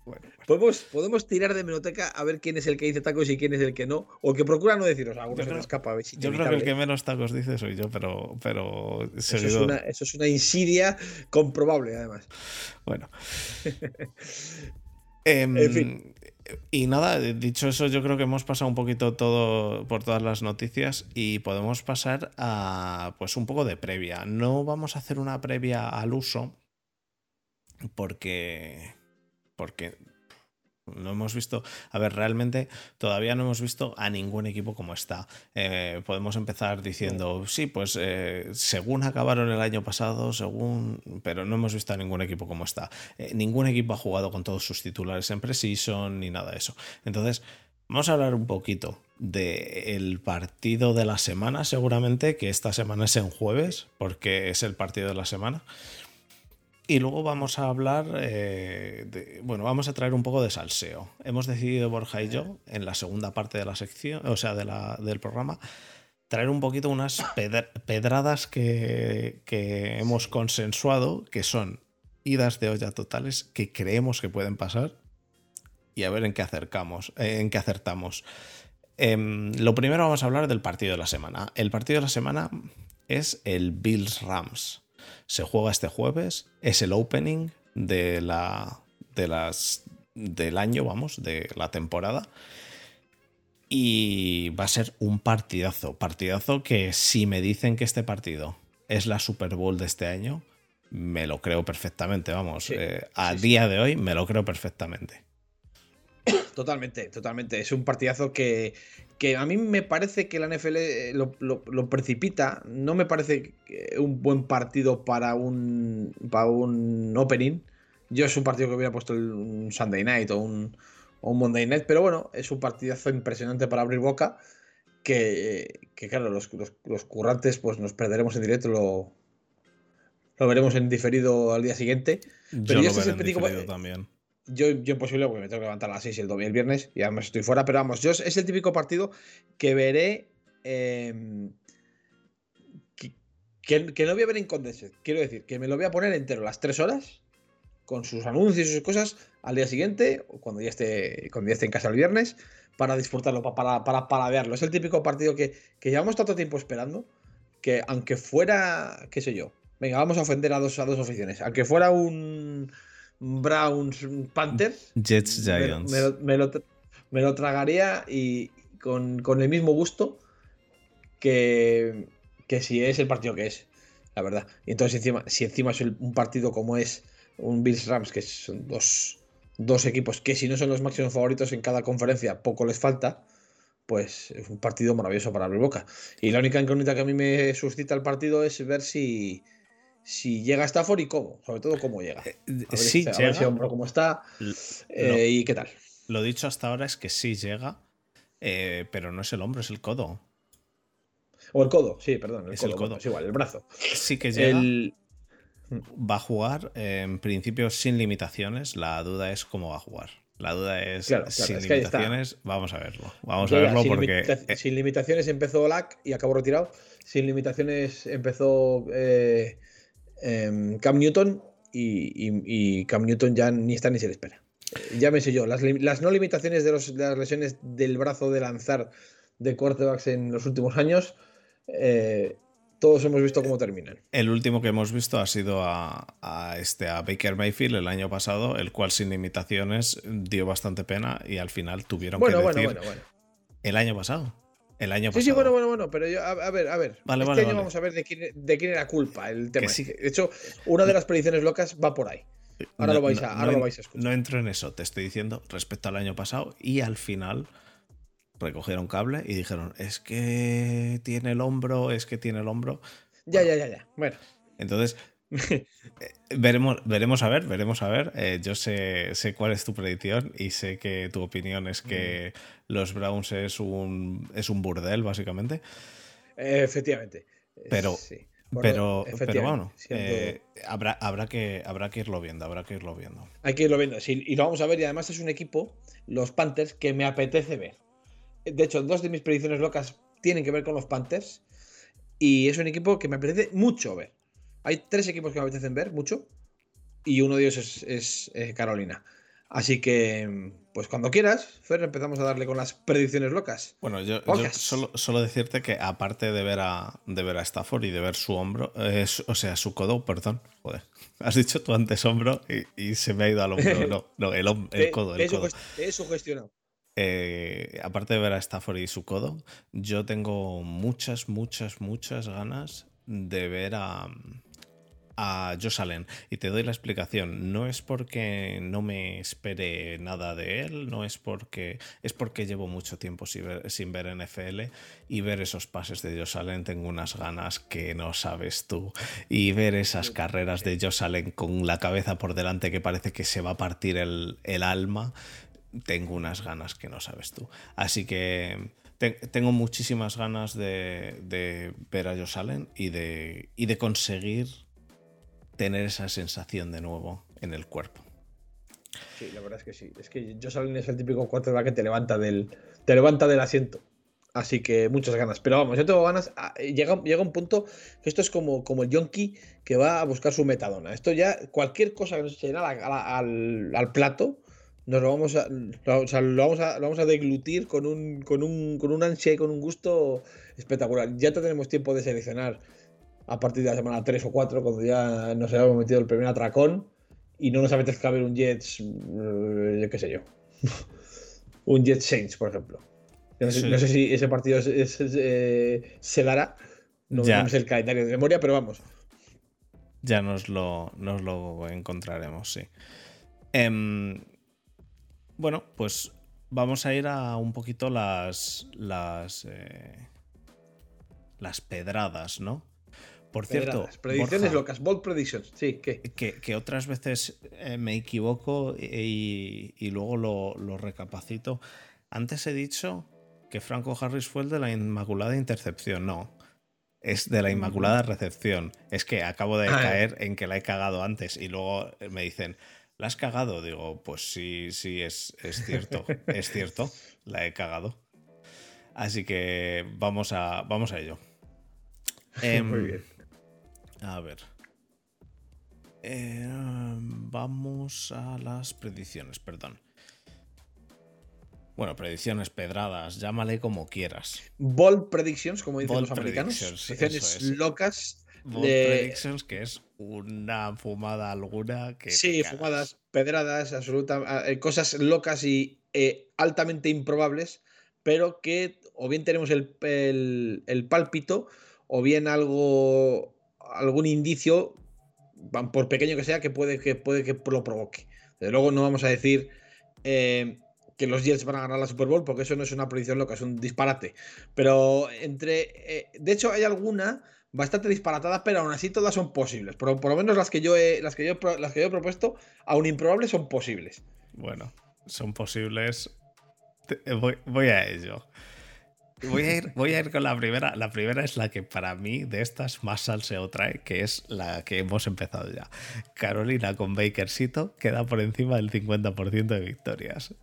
bueno. Podemos, podemos tirar de menoteca a ver quién es el que dice tacos y quién es el que no. O que procura no deciros. Algunos se escapa. yo creo que el que menos tacos dice soy yo, pero. pero eso, es una, eso es una insidia comprobable, además. Bueno. Em, en fin. Y nada, dicho eso, yo creo que hemos pasado un poquito todo por todas las noticias y podemos pasar a pues un poco de previa. No vamos a hacer una previa al uso porque porque no hemos visto, a ver, realmente todavía no hemos visto a ningún equipo como está. Eh, podemos empezar diciendo, sí, pues eh, según acabaron el año pasado, según, pero no hemos visto a ningún equipo como está. Eh, ningún equipo ha jugado con todos sus titulares en precision ni nada de eso. Entonces, vamos a hablar un poquito del partido de la semana, seguramente, que esta semana es en jueves, porque es el partido de la semana. Y luego vamos a hablar, eh, de, bueno, vamos a traer un poco de salseo. Hemos decidido, Borja y yo, en la segunda parte de la sección, o sea, de la, del programa, traer un poquito unas pedradas que, que, hemos consensuado, que son idas de olla totales que creemos que pueden pasar y a ver en qué acercamos, eh, en qué acertamos. Em, lo primero vamos a hablar del partido de la semana. El partido de la semana es el Bills Rams. Se juega este jueves, es el opening de la, de las, del año, vamos, de la temporada. Y va a ser un partidazo, partidazo que si me dicen que este partido es la Super Bowl de este año, me lo creo perfectamente, vamos. Eh, a día de hoy me lo creo perfectamente. Totalmente, totalmente. Es un partidazo que, que a mí me parece que la NFL eh, lo, precipita. No me parece un buen partido para un, para un opening. Yo es un partido que hubiera puesto un Sunday night o un, Monday night, pero bueno, es un partidazo impresionante para abrir boca. Que, claro, los, currantes pues nos perderemos en directo, lo, lo veremos en diferido al día siguiente. Pero yo, este es también yo, imposible porque me tengo que levantar a las 6 el, domingo, el viernes y además estoy fuera, pero vamos, yo es el típico partido que veré. Em, que, no voy a ver en Condensed. Quiero decir, que me lo voy a poner entero las 3 horas, con sus anuncios y sus cosas, al día siguiente, cuando ya esté, cuando ya esté en casa el viernes, para disfrutarlo, para, para, para verlo. Es el típico partido que, que llevamos tanto tiempo esperando, que aunque fuera, qué sé yo, venga, vamos a ofender a dos, a dos aunque fuera un Browns, Panthers. Jets, Giants. Me, lo, tragaría y con, el mismo gusto que, que, si es el partido que es, la verdad. Y entonces, encima, si encima es un partido como es un Bills Rams, que son dos, dos equipos que si no son los máximos favoritos en cada conferencia, poco les falta pues es un partido maravilloso para abrir boca. Y la única incógnita que a mí me suscita el partido es ver si, si llega a Stafford y cómo, sobre todo cómo llega. Eh, a sí, hombro cómo está eh, y qué tal. Lo dicho hasta ahora es que sí llega, eh, pero no es el hombro, es el codo. O el codo, sí, perdón. El es el codo. es igual, el brazo. Sí que llega. Va a jugar en principio sin limitaciones. La duda es cómo va a jugar. La duda es sin limitaciones. Vamos a verlo. Vamos a verlo porque. sin limitaciones empezó LAC y acabó retirado. Sin limitaciones empezó Em, Cam Newton y, Cam Newton ya ni está ni se le espera. Llámese yo, las, no limitaciones de, las lesiones del brazo de lanzar de quarterbacks en los últimos años, eh, todos hemos visto cómo terminan. El último que hemos visto ha sido a, este, a Baker Mayfield el año pasado, el cual sin limitaciones dio bastante pena y al final tuvieron que decir bueno, bueno, bueno. el año pasado. El año pasado. Sí, sí, bueno, bueno, bueno, pero yo, a, ver, a ver. este año vamos a ver de quién, de quién, era culpa el tema. De hecho, una de las predicciones locas va por ahí. Ahora, lo, vais a, ahora lo vais a escuchar. No entro en eso, te estoy diciendo respecto al año pasado y al final, recogieron cable y dijeron, es que tiene el hombro, es que tiene el hombro. Ya, ya, ya, ya. Bueno. Entonces, veremos, veremos a ver, veremos a ver. Eh, yo sé, sé cuál es tu predicción y sé que tu opinión es que Mm. los Browns es un, es un burdel, básicamente. Efectivamente. Pero, Sí. pero, pero bueno, eh, habrá, habrá, que, habrá que irlo viendo, habrá que irlo viendo. Hay que irlo viendo. Sí, y lo vamos a ver. Y además es un equipo, los Panthers, que me apetece ver. De hecho, dos de mis predicciones locas tienen que ver con los Panthers. Y es un equipo que me apetece mucho ver. Hay tres equipos que me apetecen ver mucho. Y uno de ellos es, es, eh, Carolina. Así que, pues cuando quieras, Fer, empezamos a darle con las predicciones locas. Bueno, yo, solo, solo decirte que aparte de ver a, de ver a Stafford y de ver su hombro, eh, su- o sea, su codo, perdón, joder, has dicho tú antes hombro y, y se me ha ido al hombro, no, no, el, el Te- codo, el he codo. te he sugestionado. Eh, aparte de ver a Stafford y su codo, yo tengo muchas, muchas, muchas ganas de ver a, a Josh Allen. Y te doy la explicación. No es porque no me espere nada de él, no es porque. Es porque llevo mucho tiempo sin ver, sin ver NFL y ver esos pases de Josh Allen tengo unas ganas que no sabes tú. Y ver esas carreras de Josh Allen con la cabeza por delante que parece que se va a partir el, el alma tengo unas ganas que no sabes tú. Así que te- tengo muchísimas ganas de, de ver a Josh Allen y de, y de conseguir tener esa sensación de nuevo en el cuerpo. Sí, la verdad es que sí. Es que Allen es el típico quarterback que te levanta del, te levanta del asiento. Así que muchas ganas. Pero vamos, yo tengo ganas. ah, Llega, llega un punto que esto es como, como el yonki que va a buscar su metadona. Esto ya, cualquier cosa que nos echen al, plato, nos lo vamos a, o sea, lo vamos a, lo vamos a deglutir con un, con, un, con un ansia y con un gusto espectacular. Ya tenemos tiempo de seleccionar a partir de la semana 3 o 4, cuando ya nos hayamos metido el primer atracón y no nos apetezca ver un Jets, eh, yo qué sé yo. un Jets Saints, por ejemplo. No sé, Sí. no sé si ese partido es- es- es, eh, se dará. No, sé el calendario de memoria, pero vamos. Ya nos lo, nos lo encontraremos, sí. Em, bueno, pues vamos a ir a un poquito las. las. eh, las pedradas, ¿no? Por cierto, predicciones Borja, locas, bold predictions. Sí, ¿qué? que, que otras veces eh, me equivoco y, y luego lo, lo recapacito. Antes he dicho que Franco Harris fue el de la Inmaculada Intercepción. No, es de la Inmaculada Recepción. Es que acabo de Ah. caer en que la he cagado antes y luego me dicen, ¿la has cagado? Digo, pues sí, sí, es, es cierto, es cierto, la he cagado. Así que vamos a, vamos a ello. Em, Muy bien. A ver. Eh, vamos a las predicciones, perdón. Bueno, predicciones, pedradas, llámale como quieras. Bold predictions, como dicen Bold los americanos. Predicciones es. locas. Bold de- Predictions, que es una fumada alguna que. Sí, fumadas, pedradas, absoluta, eh, cosas locas y eh, altamente improbables, pero que o bien tenemos el, el- el pálpito o bien algo, algún indicio, por pequeño que sea, que puede que, puede que lo provoque. Desde luego no vamos a decir eh, que los Jets van a ganar la Super Bowl, porque eso no es una predicción loca, es un disparate. Pero entre... eh, de hecho hay alguna bastante disparatada, pero aún así todas son posibles. Por, lo menos las que yo he, las que yo, las que yo he propuesto, aún improbables, son posibles. Bueno, son posibles. Voy, voy a ello. Voy a, ir, voy a ir con la primera. La primera es la que para mí de estas más salseo trae, que es la que hemos empezado ya. Carolina con Bakersito queda por encima del 50% de victorias.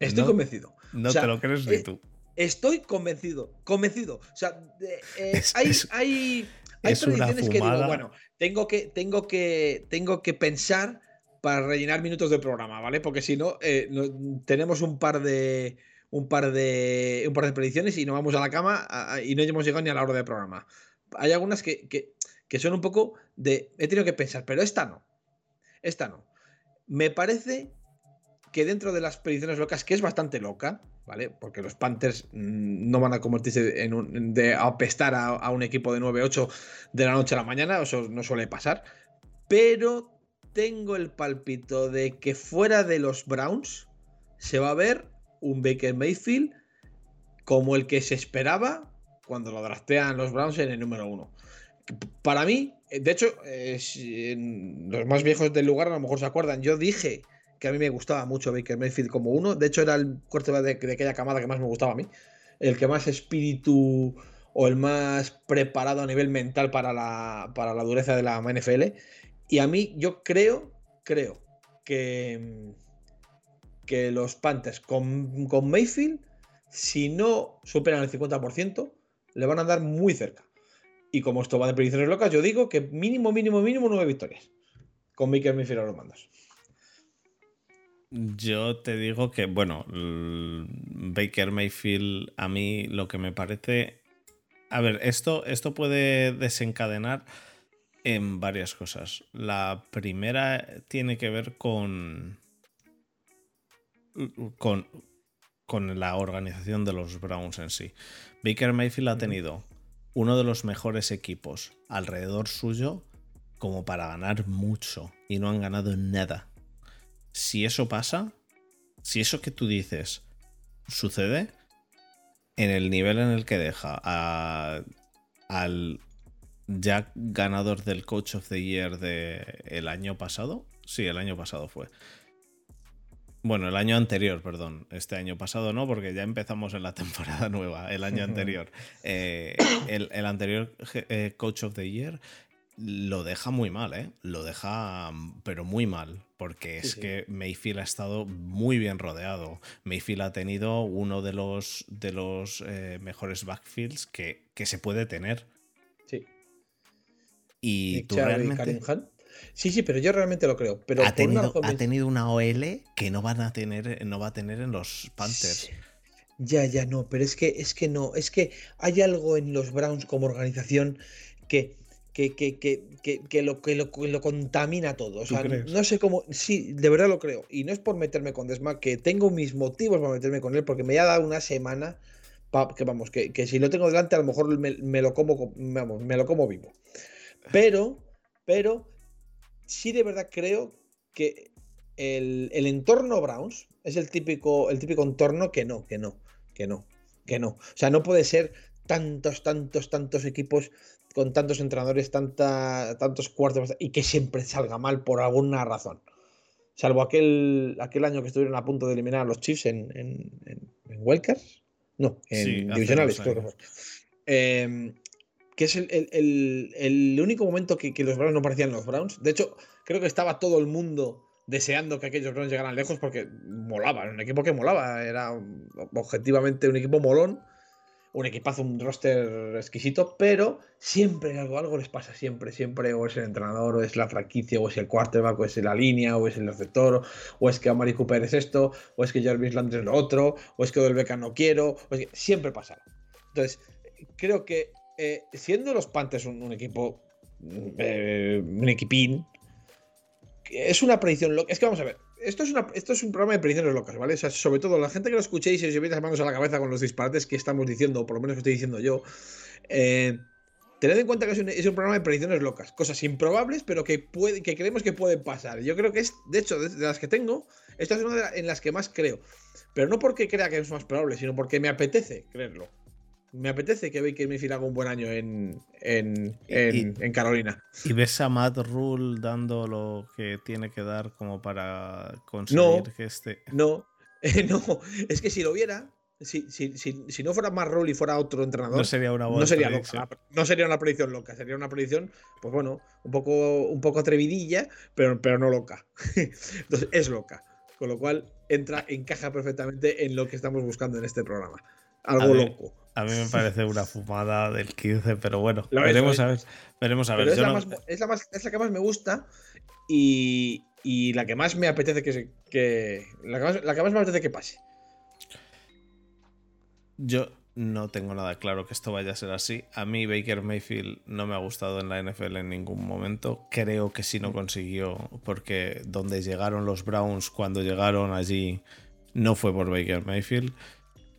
Estoy No, convencido. No O sea, te lo crees ni eh, tú. Estoy convencido, convencido. O sea, eh, Es- hay, es- hay, hay que digo, bueno, tengo que, tengo que, tengo que pensar para rellenar minutos de programa, ¿vale? Porque si no, eh, no- tenemos un par de un par de un par de predicciones y nos vamos a la cama y no hemos llegado ni a la hora de programa. Hay algunas que, que, que son un poco de he tenido que pensar, pero esta no. Esta no. Me parece que dentro de las predicciones locas, que es bastante loca, ¿vale? Porque los Panthers mm, no van a convertirse en un, de apestar a, a un equipo de 9-8 de la noche a la mañana, eso no suele pasar. Pero tengo el palpito de que fuera de los Browns se va a ver un Baker Mayfield como el que se esperaba cuando lo draftean los Browns en el número uno. Para mí, de hecho, los más viejos del lugar a lo mejor se acuerdan, yo dije que a mí me gustaba mucho Baker Mayfield como uno, de hecho era el corte de, de aquella camada que más me gustaba a mí, el que más espíritu o el más preparado a nivel mental para la, para la dureza de la NFL. Y a mí, yo creo, creo que, que los Panthers con, con Mayfield, si no superan el 50%, le van a andar muy cerca. Y como esto va de predicciones locas, yo digo que mínimo, mínimo, mínimo nueve victorias. Con Baker Mayfield a los mandos. Yo te digo que, bueno, Baker Mayfield a mí lo que me parece... A ver, esto, esto puede desencadenar en varias cosas. La primera tiene que ver con... con, con la organización de los Browns en sí. Baker Mayfield ha tenido uno de los mejores equipos alrededor suyo como para ganar mucho y no han ganado nada. Si eso pasa, si eso que tú dices sucede, en el nivel en el que deja al ya ganador del Coach of the Year del el año pasado, sí, el año pasado fue, bueno, el año anterior, perdón. Este año pasado no, porque ya empezamos en la temporada nueva, el año anterior. Eh, el, anterior eh, Coach of the Year lo deja muy mal, ¿eh? Lo deja, pero muy mal, porque es que Mayfield ha estado muy bien rodeado. Mayfield ha tenido uno de los, de los eh, mejores backfields que, que, se puede tener. Sí. Y tú realmente... Sí, sí, pero yo realmente lo creo. Pero ha, tenido, ha tenido una OL que no van a tener, no va a tener en los Panthers. Ya, ya, no, pero es que, es que no, es que hay algo en los Browns como organización que, que, que, que, que lo, que lo, lo, contamina todo. O sea, no sé cómo. Sí, de verdad lo creo. Y no es por meterme con Desma, que tengo mis motivos para meterme con él, porque me ha dado una semana. que vamos, que, si lo tengo delante, a lo mejor me, me, lo como. Vamos, me lo como vivo. Pero, pero sí de verdad creo que el, entorno Browns es el típico, el típico entorno que no, que no, que no, que no. O sea, no puede ser tantos, tantos, tantos equipos con tantos entrenadores, tanta, tantos cuartos y que siempre salga mal por alguna razón. Salvo aquel, aquel año que estuvieron a punto de eliminar a los Chiefs en, en, en, No, en divisionales, creo que fue. Eh, que es el, único momento que, los Browns no parecían los Browns. De hecho, creo que estaba todo el mundo deseando que aquellos Browns llegaran lejos porque molaba, era un equipo que molaba, era objetivamente un equipo molón, un equipazo, un roster exquisito, pero siempre algo, algo les pasa, siempre, siempre, o es el entrenador, o es la franquicia, o es el quarterback, o es la línea, o es el receptor, o es que Amari Cooper es esto, o es que Jarvis Landry es lo otro, o es que Odell no quiero, o es que siempre pasa. Entonces, creo que eh, siendo los Panthers un, equipo, eh, un equipín, es una predicción loca. Es que vamos a ver, esto es, esto es un programa de predicciones locas, ¿vale? Sobre todo la gente que lo escuchéis y os llevéis las manos a la cabeza con los disparates que estamos diciendo, o por lo menos que estoy diciendo yo. Eh, tened en cuenta que es un, programa de predicciones locas, cosas improbables, pero que, que creemos que pueden pasar. Yo creo que es, de hecho, de, las que tengo, esta es una de en las que más creo. Pero no porque crea que es más probable, sino porque me apetece creerlo me apetece que Baker Mayfield haga un buen año en, en, Carolina. ¿Y ves a Matt Rule dando lo que tiene que dar como para conseguir que este. No, no, es que si lo viera, si, si, si, no fuera Matt Rule y fuera otro entrenador, no sería una no sería, loca, no sería una predicción loca, sería una predicción, pues bueno, un poco, un poco atrevidilla, pero, pero no loca. Entonces es loca. Con lo cual entra, encaja perfectamente en lo que estamos buscando en este programa. Algo loco. A mí me parece una fumada del 15, pero bueno, veremos, a ver, veremos a ver. Es, la más, es, la que más me gusta y, y la que más me apetece que, que la, que más, la que más me apetece que pase. Yo no tengo nada claro que esto vaya a ser así. A mí Baker Mayfield no me ha gustado en la NFL en ningún momento. Creo que sí no consiguió porque donde llegaron los Browns cuando llegaron allí no fue por Baker Mayfield.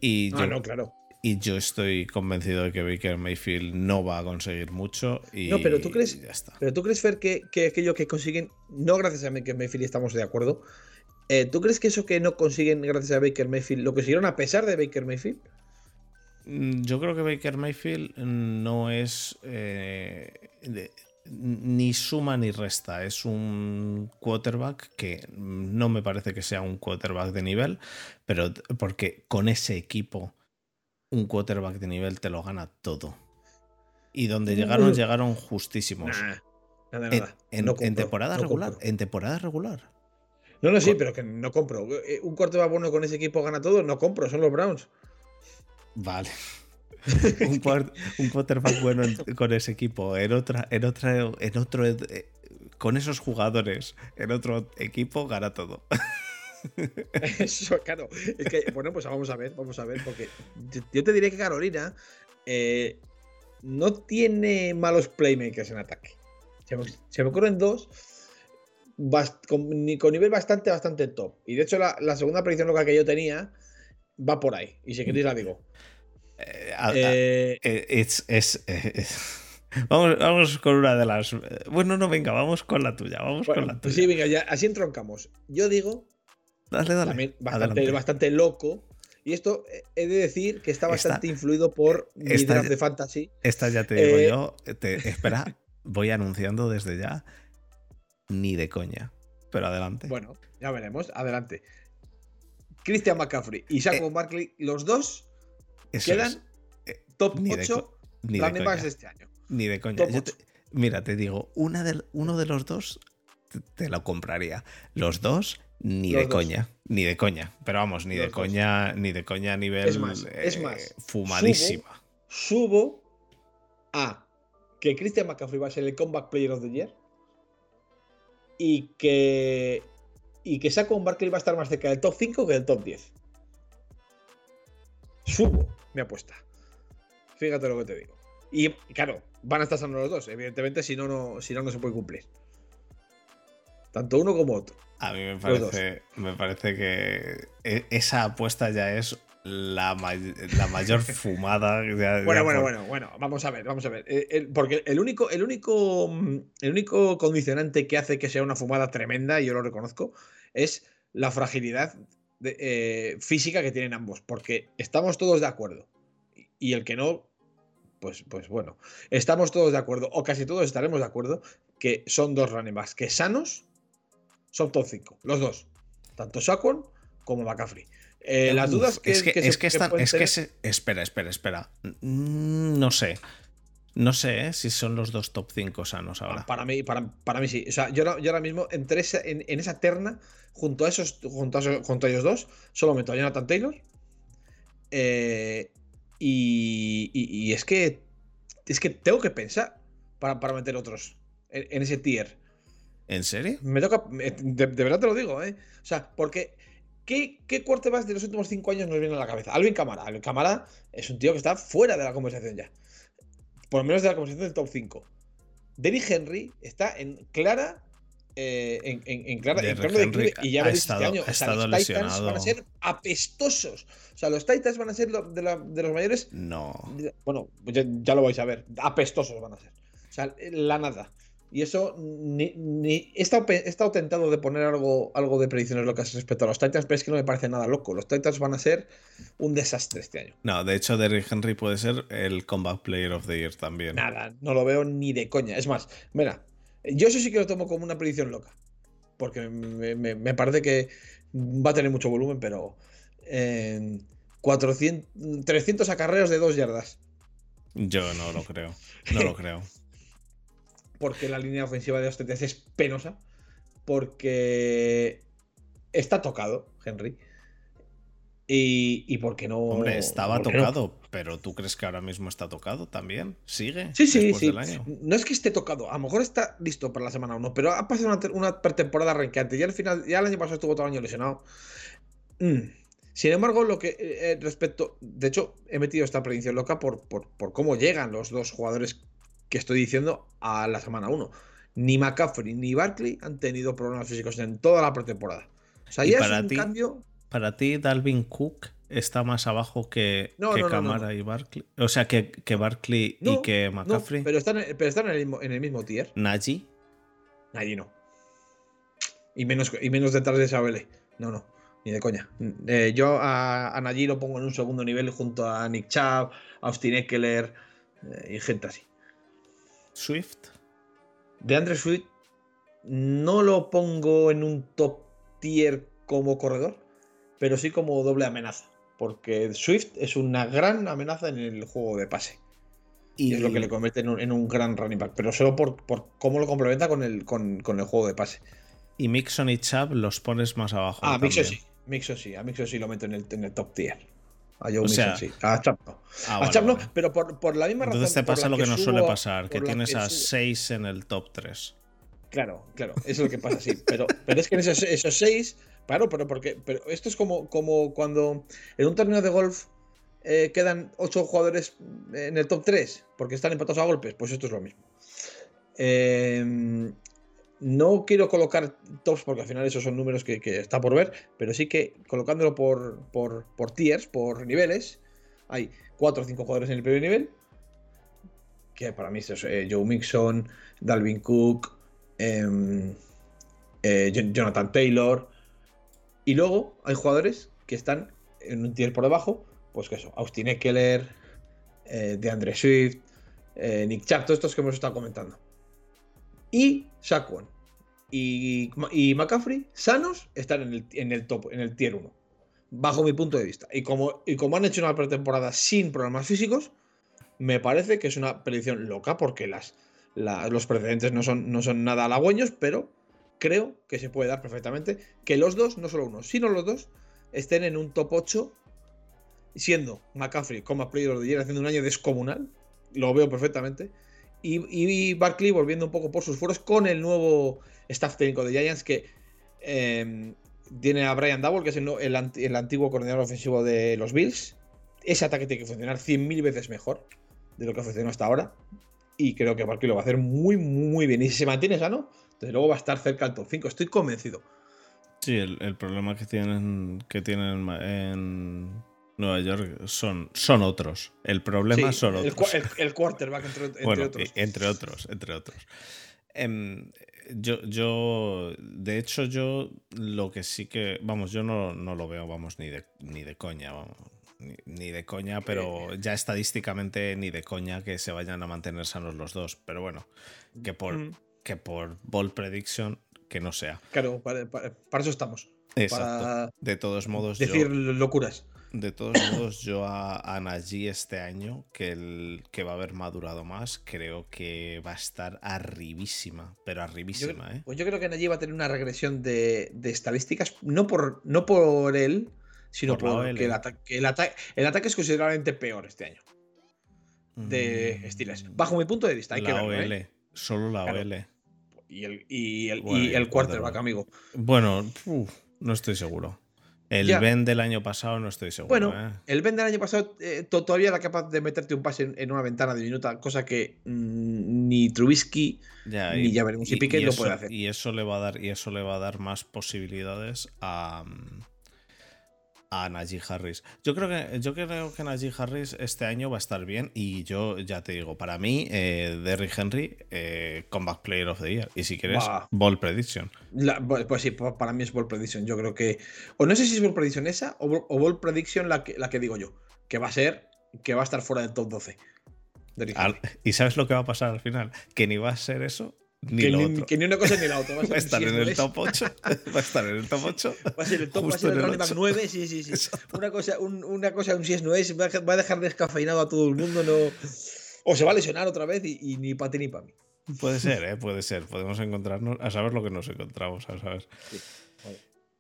Y ah, no, claro. Y yo estoy convencido de que Baker Mayfield no va a conseguir mucho. Y no, pero tú crees, pero tú crees, Fer, que, aquello que consiguen, no gracias a Baker Mayfield estamos de acuerdo. Eh, ¿Tú crees que eso que no consiguen gracias a Baker Mayfield lo consiguieron a pesar de Baker Mayfield? Mm, yo creo que Baker Mayfield no es eh, de- ni suma ni resta. Es un quarterback que no me parece que sea un quarterback de nivel, pero porque con ese equipo un quarterback de nivel te lo gana todo. Y donde llegaron, Mm. llegaron justísimos. Nah, nada, En, nada. en- No en compro, temporada no regular. compro. En temporada regular. No, no, sí, pero que no compro. Eh, Un va bueno con ese equipo gana todo, no compro, son los Browns. Vale. un, quarterback bueno en- con ese equipo, en otra, en otra, en otro, eh, con esos jugadores, en otro equipo gana todo. Eso, claro. Es que, bueno, pues vamos a ver, vamos a ver, porque yo- te diré que Carolina eh, no tiene malos playmakers en ataque. Se me, se me ocurren dos bast- con, ni- con nivel bastante, bastante top. Y de hecho, la, la segunda predicción local que yo tenía va por ahí. Y si queréis la digo. Eh, Eh, Vamos, vamos con una de las. Bueno, no, venga, vamos con la tuya. Vamos bueno, con la pues tuya. sí, venga, ya, así entroncamos. Yo digo dale, dale. también bastante, bastante loco. Y esto eh, he de decir que está Esta- bastante influido por mi esta- draft de fantasy. Esta ya te digo Eh, yo. Te, espera, voy anunciando desde ya. Ni de coña. Pero adelante. Bueno, ya veremos. Adelante. Christian McCaffrey y Saquon Barkley, los dos Eh, quedan eh, top ni de 8 co- ni de coña. de este año. Ni de coña. Te- mira, te digo, una del- uno de los dos te, te lo compraría. Los dos, ni Los de dos. coña. Ni de coña. Pero vamos, ni de dos. coña, ni de coña a nivel Es más, es eh, más, fumadísima. Subo a que Christian McCaffrey va a ser el Comeback Player of the Year y que y que Saquon Barkley va a estar más cerca del top 5 que del top 10. Subo mi apuesta. Fíjate lo que te digo. Y claro, van a estar sanos los dos. Evidentemente, si no, no, si no, no se puede cumplir. Tanto uno como otro. A mí me parece, me parece que e- esa apuesta ya es la, may- la mayor fumada. ya- Bueno, ya bueno, por- bueno, bueno, vamos a ver, vamos a ver. Eh, el- porque el único, el único, mm, el único condicionante que hace que sea una fumada tremenda, y yo lo reconozco, es la fragilidad de- eh, física que tienen ambos. Porque estamos todos de acuerdo. Y- Y el que no, pues, pues bueno, estamos todos de acuerdo, o casi todos estaremos de acuerdo, que son dos running backs que sanos son top 5, los dos. Tanto Saquon como McCaffrey. Eh, las Uf, dudas que, es que, que es se- que, están- es que se- espera, espera, espera. Mm, No sé. No sé ¿eh? si son los dos top 5 sanos ahora. Ah, Para mí, para, para mí sí. O sea, yo, ahora- yo ahora mismo entre esa- en, en esa terna, junto a esos, junto a, esos- junto a ellos dos, solo meto a Jonathan Taylor. eh, y, y- y es que es que tengo que pensar para, para meter otros en, en ese tier. ¿En serio? Me toca. me- De, de verdad te lo digo, ¿eh? O sea, porque. ¿Qué, qué quarterbacks de los últimos cinco años nos viene a la cabeza? Alvin Camara. Alvin Camara es un tío que está fuera de la conversación ya. Por lo menos de la conversación del top 5. Derrick Henry está en clara. eh, en, en- en clara, en claro y ya veréis estado- este año. O sea, los Titans lesionado. van a ser apestosos. O sea, los Titans van a ser lo- de, la- de los mayores No. bueno, ya, ya lo vais a ver. Apestosos van a ser. O sea, la nada. Y eso, ni, ni- he, estado, pe- he estado tentado de poner algo, algo de predicciones locas respecto a los Titans, pero es que no me parece nada loco. Los Titans van a ser un desastre este año. No, de hecho, Derrick Henry puede ser el Comeback Player of the Year también. Nada, no lo veo ni de coña. Es más, mira, yo eso sí que lo tomo como una predicción loca. Porque me, me- me parece que va a tener mucho volumen, pero. eh, 400, 300 acarreos de dos yardas. Yo no lo creo. No lo creo. Porque la línea ofensiva de los es penosa, porque está tocado Henry y, y porque no... Hombre, estaba no- tocado, pero ¿tú crees que ahora mismo está tocado también? ¿Sigue? Sí, sí, sí. del año? No es que esté tocado, a lo mejor está listo para la semana 1, pero ha pasado una, una pretemporada arrancante. Ya al final, ya el año pasado estuvo todo el año lesionado. Mm. Sin embargo, lo que eh, eh, respecto. De hecho, he metido esta predicción loca por, por, por cómo llegan los dos jugadores que estoy diciendo a la semana 1. Ni McCaffrey ni Barkley han tenido problemas físicos en toda la pretemporada. O sea, ¿Y ya es un ti? cambio. Para ti, Dalvin Cook está más abajo que, No, que no, no, no, Camara y Barkley. O sea, que, que Barkley y que McCaffrey. pero están, en- pero están en, el mismo, en el mismo tier. Najee. Allí no. Y menos, y menos detrás de Sabele. No, no. ni de coña. Eh, yo a, a Nagy lo pongo en un segundo nivel junto a Nick Chubb, Austin Eckler eh, y gente así. Swift. De Andre Swift no lo pongo en un top tier como corredor, pero sí como doble amenaza. Porque Swift es una gran amenaza en el juego de pase. Y, es lo que le convierte en un, en un gran running back. Pero solo por, por, cómo lo complementa con el, con, con el juego de pase. Y Mixon y Chubb los pones más abajo. Ah, Mixon sí. Mixon sí. A Mixon sí lo meto en el, en el top tier. A Joe o Mixon sí. A Chubb no. Ah, a vale, Chubb no, vale. pero por, por la misma razón. Entonces te pasa lo que, que nos subo- suele pasar, que tienes a subo- 6 en el top 3. Claro, claro, eso es lo que pasa, sí. Pero, pero es que en esos, esos seis, claro, pero porque. Pero esto es como, como cuando en un torneo de golf eh, quedan ocho jugadores en el top 3 porque están empatados a golpes. Pues esto es lo mismo. Eh, no quiero colocar tops porque al final esos son números que, está por ver, pero sí que colocándolo por, por, tiers, por niveles, hay cuatro o cinco jugadores en el primer nivel, que para mí es eh, Joe Mixon, Dalvin Cook, em, eh, Jon- Jonathan Taylor, y luego hay jugadores que están en un tier por debajo, pues que eso, Austin Eckler, eh, DeAndre Swift, Nick Chubb, todos estos que hemos estado comentando. Y Saquon y, McCaffrey, sanos, están en el, top, en el tier 1. Bajo mi punto de vista. Y como, y como han hecho una pretemporada sin problemas físicos, me parece que es una predicción loca porque las, la- los precedentes no son, no son nada halagüeños, pero creo que se puede dar perfectamente que los dos, no solo uno, sino los dos, estén en un top 8, siendo McCaffrey como player the year haciendo un año descomunal, lo veo perfectamente, y, y Barkley volviendo un poco por sus fueros con el nuevo staff técnico de Giants que eh, tiene a Brian Double, que es el, el anti- el antiguo coordinador ofensivo de los Bills. Ese ataque tiene que funcionar 100.000 veces mejor de lo que funcionó hasta ahora. Y creo que Barkley lo va a hacer muy, muy, bien. Y si se mantiene sano, desde luego va a estar cerca del top 5. Estoy convencido. Sí, el, problema que tienen, que tienen en Nueva York son, son otros. El problema Sí, son el, otros. cua- el- el quarterback, entre, entre bueno, otros. e- entre otros, entre otros. Em, yo, yo, de hecho, yo lo que sí que, vamos, yo no, no lo veo, vamos, ni de, ni de coña, vamos, ni, ni de coña, pero ya estadísticamente ni de coña que se vayan a mantener sanos los dos. Pero bueno, que por, Mm. que por ball prediction, que no sea. Claro, para, para- para eso estamos. Exacto. Para De todos modos, yo, decir locuras. De todos modos, yo a, a este año, que, el, que va a haber madurado más, creo que va a estar arribísima, pero Yo, arribísima, ¿eh? pues yo creo que Najee va a tener una regresión de, de estadísticas, no por, no por él, sino Por la por OL. que el, ata- que el, ata- el ataque es considerablemente peor este año de Mm, Steelers. Bajo mi punto de vista, hay que la verlo, OL, ¿eh? solo la Claro. OL. Y el, y el, Bueno, y el quarterback, quarterback. amigo. Bueno, uf, no estoy seguro. El Ya. Ben del año pasado no estoy seguro. Bueno, ¿eh? el Ben del año pasado eh, to- todavía era capaz de meterte un pase en, en una ventana diminuta, cosa que mm, ni Trubisky Ya, ni ya veremos si lo puede hacer. y eso le va a dar y eso le va a dar más posibilidades a mm, a Najee Harris. Yo creo que yo creo que Najee Harris este año va a estar bien y yo ya te digo, para mí eh, Derrick Henry eh, comeback player of the year y si quieres Va. ball prediction. La- pues sí, pa- para mí es Ball Prediction. Yo creo que. O no sé si es Ball Prediction esa o, o Ball Prediction la que, la que digo yo. Que va a ser. Que va a estar fuera del top 12. Derrick Al- Henry. y sabes lo que va a pasar al final, que ni va a ser eso ni que, ni, otro. que ni una cosa ni la otra. Va a, Va a ser- estar en el top 8. Va a estar en el top 8. Va a ser el top, va a ser el running back ocho. 9, sí, sí, sí. Una cosa, un- una cosa, un si es no es, va a, dejar descafeinado a todo el mundo, no. O se va a lesionar otra vez y, y ni para ti ni para mí. Puede ser, ¿eh? puede ser. Podemos encontrarnos, a saber lo que nos encontramos, a saber. Sí.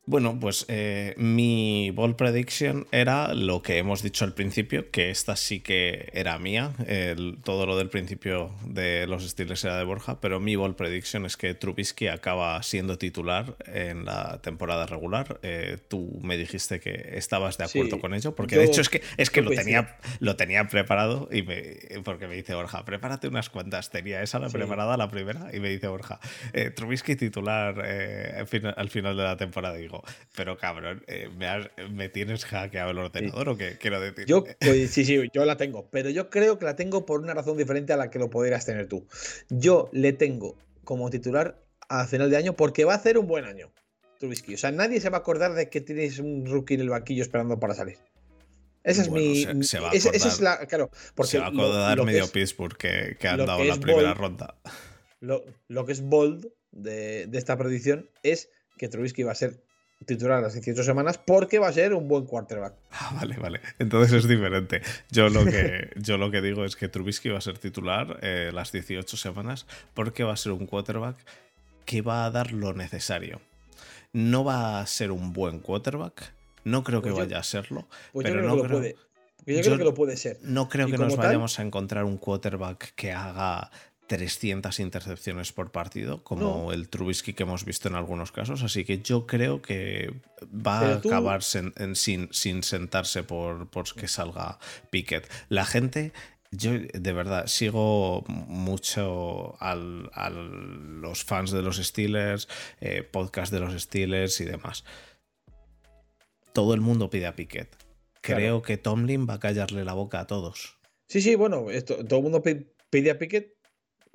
Bueno, pues eh, mi ball prediction era lo que hemos dicho al principio, que esta sí que era mía. el- todo lo del principio de los Steelers era de Borja, pero mi ball prediction es que Trubisky acaba siendo titular en la temporada regular. Eh, tú me dijiste que estabas de acuerdo Sí, con ello, porque yo- de hecho es que, es que lo, tenía, lo tenía preparado y me, porque me dice Borja, prepárate unas cuantas. Tenía esa la Sí. preparada la primera y me dice Borja, eh, Trubisky titular eh, al, final, al final de la temporada. Y digo, pero cabrón, eh, ¿me, has- me tienes hackeado el ordenador o qué? Quiero decir. Yo, pues, sí, sí, yo la tengo, pero yo creo que la tengo por una razón diferente a la que lo podrías tener tú. Yo le tengo como titular a final de año porque va a hacer un buen año. Trubisky. O sea, nadie se va a acordar de que tienes un rookie en el banquillo esperando para salir. Esa es mi. Se, va a esa, es la. Claro, porque se va a acordar medio Pittsburgh que, que han dado la primera ronda. Lo, lo, que es bold de, de, esta predicción es que Trubisky va a ser titular las 18 semanas porque va a ser un buen quarterback. Ah, vale, vale. Entonces es diferente. Yo lo que, yo lo que digo es que Trubisky va a ser titular eh, las 18 semanas porque va a ser un quarterback que va a dar lo necesario. No va a ser un buen quarterback. No creo que pues vaya a serlo. Pues pero yo creo no que creo, lo puede. Yo, creo que lo puede ser. No creo Y que nos tal- vayamos a encontrar un quarterback que haga 300 intercepciones por partido, como No. el Trubisky que hemos visto en algunos casos. Así que yo creo que va a acabar sen- en- sin, sin sentarse por, por que salga Pickett. La gente. Yo de verdad sigo mucho al- a los fans de los Steelers, eh, podcast de los Steelers y demás. Todo el mundo pide a Pickett. Creo que Tomlin va a callarle la boca a todos. Sí, sí, bueno, esto, todo el mundo pi- pide a Pickett,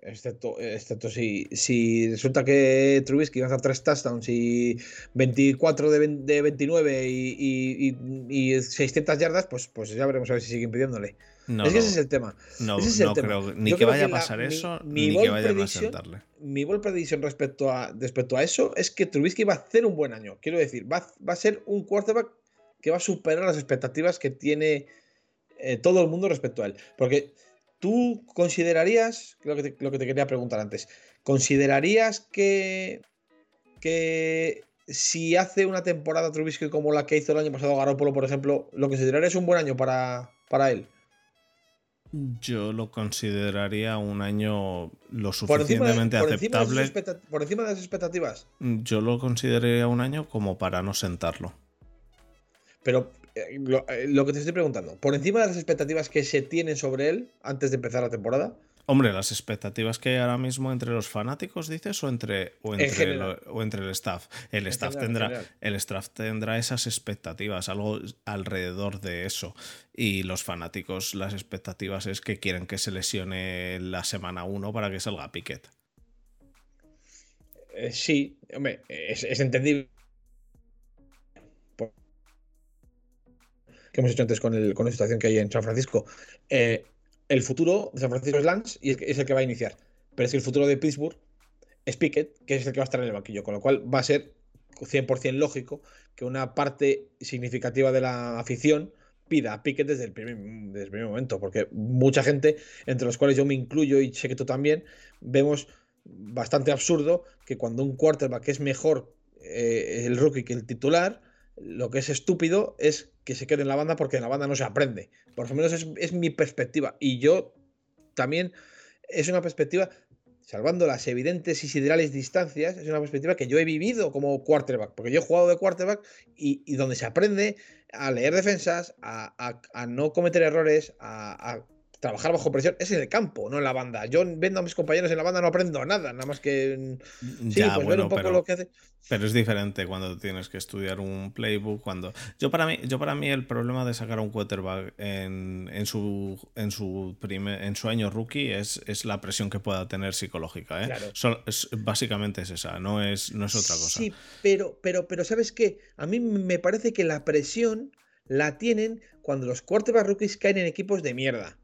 excepto, excepto si, si resulta que Trubisky lanza tres touchdowns y 24 de, de 29 y, y- y- y 600 yardas, pues, pues ya veremos a ver si siguen pidiéndole. No, es que ese es el tema. No, Ese es el no tema. creo ni Yo que creo vaya a la- pasar mi- eso, mi ni que vayan a prediction- sentarle. Mi bold prediction respecto a, respecto a eso es que Trubisky va a hacer un buen año. Quiero decir, va, a- va a ser un quarterback que va a superar las expectativas que tiene eh, todo el mundo respecto a él. Porque tú considerarías, lo que te, lo que te quería preguntar antes, ¿considerarías que, que si hace una temporada Trubisky como la que hizo el año pasado Garoppolo, por ejemplo, lo considerarías un buen año para, para él? Yo lo consideraría un año lo Por encima, de, suficientemente por, encima de sus aceptable. por encima de las expectativas. Yo lo consideraría un año como para no sentarlo. Pero lo, eh, lo que te estoy preguntando, por encima de las expectativas que se tienen sobre él antes de empezar la temporada, Hombre, las expectativas que hay ahora mismo entre los fanáticos, dices, o entre, o En entre, general. lo- o entre el staff. El En staff, general, tendrá, el staff tendrá esas expectativas, algo alrededor de eso. Y los fanáticos, las expectativas es que quieren que se lesione la semana 1 para que salga Piquet. eh, sí, hombre, es, es entendible. Que hemos hecho antes con, el- con la situación que hay en San Francisco. Eh, el futuro de San Francisco es Lance y es, el que va a iniciar. Pero es que el futuro de Pittsburgh es Pickett, que es el que va a estar en el banquillo. Con lo cual va a ser 100% lógico que una parte significativa de la afición pida a Pickett desde el, primer, desde el momento. Porque mucha gente, entre los cuales yo me incluyo y sé que tú también, vemos bastante absurdo que cuando un quarterback es mejor eh, el rookie que el titular, lo que es estúpido es que se quede en la banda porque en la banda no se aprende. Por lo menos es, mi perspectiva. Y yo también es una perspectiva, salvando las evidentes y siderales distancias, es una perspectiva que yo he vivido como quarterback, porque yo he jugado de quarterback y, donde se aprende a leer defensas, a, no cometer errores, a trabajar bajo presión, es en el campo, no en la banda. Yo vendo a mis compañeros en la banda, no aprendo nada, nada más que... Sí, ya, pues ver un poco pero, lo que hace. pero es diferente cuando tienes que estudiar un playbook. Cuando. Yo para mí, yo para mí el problema de sacar a un quarterback en, en su en su primer, en su año rookie es, es la presión que pueda tener psicológica. ¿eh? Claro. Es- básicamente es esa, no es, no es otra cosa. Sí, pero, pero, pero ¿sabes qué? A mí me parece que la presión la tienen cuando los quarterback rookies caen en equipos de mierda.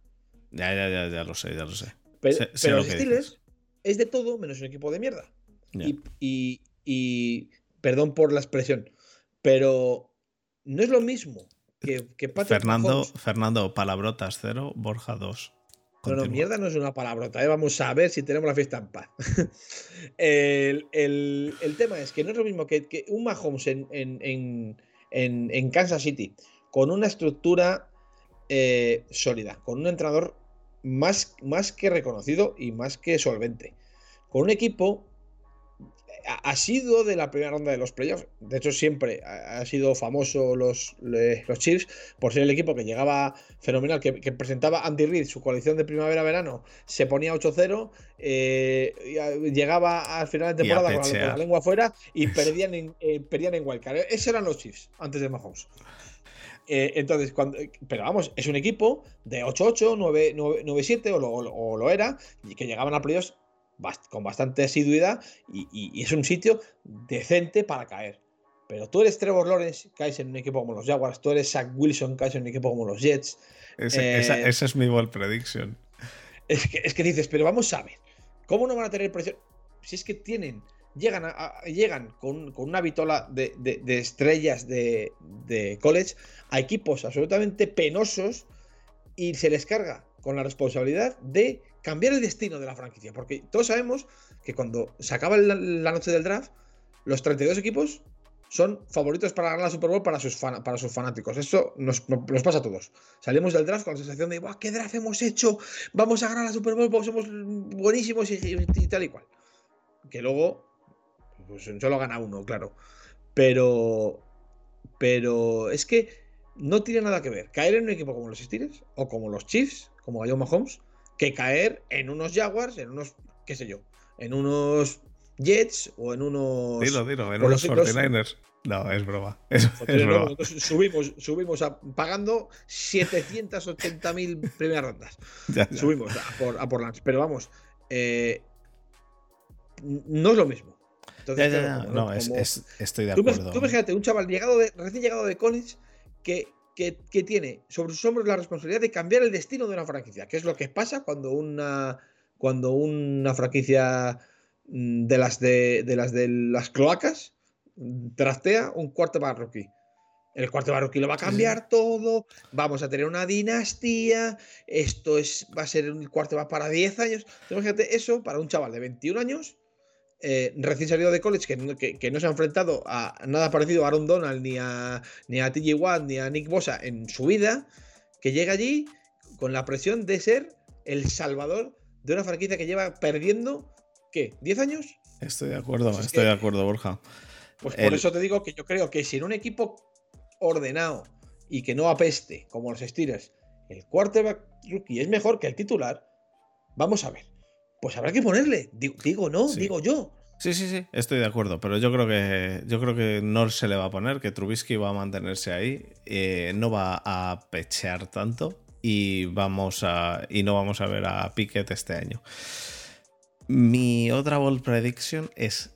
Ya, ya, ya, ya lo sé, ya lo sé. Pero, Sé- los Steelers es de todo menos un equipo de mierda. Y, y- y- perdón por la expresión, pero no es lo mismo que, que Patrick Fernando, Mahomes. Fernando, palabrotas cero, Borja 2. No, no, mierda no es una palabrota, ¿eh? vamos a ver si tenemos la fiesta en paz. el, el- el tema es que no es lo mismo que, que un Mahomes en, en- en- en- en Kansas City, con una estructura eh, sólida, con un entrenador más, más que reconocido y más que solvente, con un equipo ha, sido de la primera ronda de los playoffs. De hecho, siempre ha, sido famoso los, los Chiefs por ser el equipo que llegaba fenomenal, que, que presentaba Andy Reid, su coalición de primavera-verano, se ponía 8-0, eh, llegaba al final de temporada con la, con la pechear. lengua afuera y perdían en, eh, perdían en Wildcard. Esos eran los Chiefs antes de Mahomes. Eh, entonces, cuando, pero vamos, es un equipo de 8-8, 9 9-7 o, lo- o lo- o lo era, y que llegaban a playoffs bast- con bastante asiduidad y, y- y es un sitio decente para caer. Pero tú eres Trevor Lawrence, caes en un equipo como los Jaguars. Tú eres Zach Wilson, caes en un equipo como los Jets. Ese, esa, Eh, esa es mi ball prediction. Es que, es que dices, pero vamos a ver, ¿cómo no van a tener presión? Si es que tienen, llegan, llegan con, con una vitola de, de- estrellas de, de college a equipos absolutamente penosos y se les carga con la responsabilidad de cambiar el destino de la franquicia. Porque todos sabemos que cuando se acaba la, noche del draft, los 32 equipos son favoritos para ganar la Super Bowl para sus, para sus fanáticos. Eso nos, nos pasa a todos. Salimos del draft con la sensación de, ¡buah, qué draft hemos hecho! Vamos a ganar la Super Bowl somos buenísimos y tal y cual. Que luego, pues solo gana uno, claro. Pero, pero es que no tiene nada que ver caer en un equipo como los Steelers o como los Chiefs, como Ioma Mahomes, que caer en unos Jaguars, en unos, qué sé yo, en unos Jets o en unos... Dilo, dilo, en unos los- los- 49ers. No, es broma. Es, es Joder, no, broma. nosotros subimos, subimos a- pagando 780.000 primeras rondas. Ya, ya. Subimos a por, a por Lance. Pero vamos, eh, no es lo mismo. Entonces, Ya, ya, claro, ya. como- No, es, como- es- estoy de acuerdo. tú imagínate, un chaval llegado de, recién llegado de college que, que, que tiene sobre sus hombros la responsabilidad de cambiar el destino de una franquicia, que es lo que pasa cuando una, cuando una franquicia mm, de las de, de las de las cloacas mm, trastea un cuarto rookie. El cuarto rookie lo va a sí. cambiar todo, vamos a tener una dinastía, esto es, va a ser un cuarto para 10 años. Entonces, Imagínate eso para un chaval de 21 años, eh, recién salido de college, que no, que- que no se ha enfrentado a nada parecido a Aaron Donald, ni a, ni a TJ Watt, ni a Nick Bosa en su vida, que llega allí con la presión de ser el salvador de una franquicia que lleva perdiendo, ¿qué? ¿10 años? Estoy de acuerdo, Pues es estoy que- de acuerdo, Borja. Pues El- por eso te digo que yo creo que si en un equipo ordenado y que no apeste, como los Steelers, el quarterback rookie es mejor que el titular, vamos a ver. Pues habrá que ponerle. Digo, digo no, Sí. digo yo. Sí, sí, sí, estoy de acuerdo, pero yo creo que yo creo que no se le va a poner, que Trubisky va a mantenerse ahí, eh, no va a pechear tanto y vamos a y no vamos a ver a Pickett este año. Mi otra bold prediction es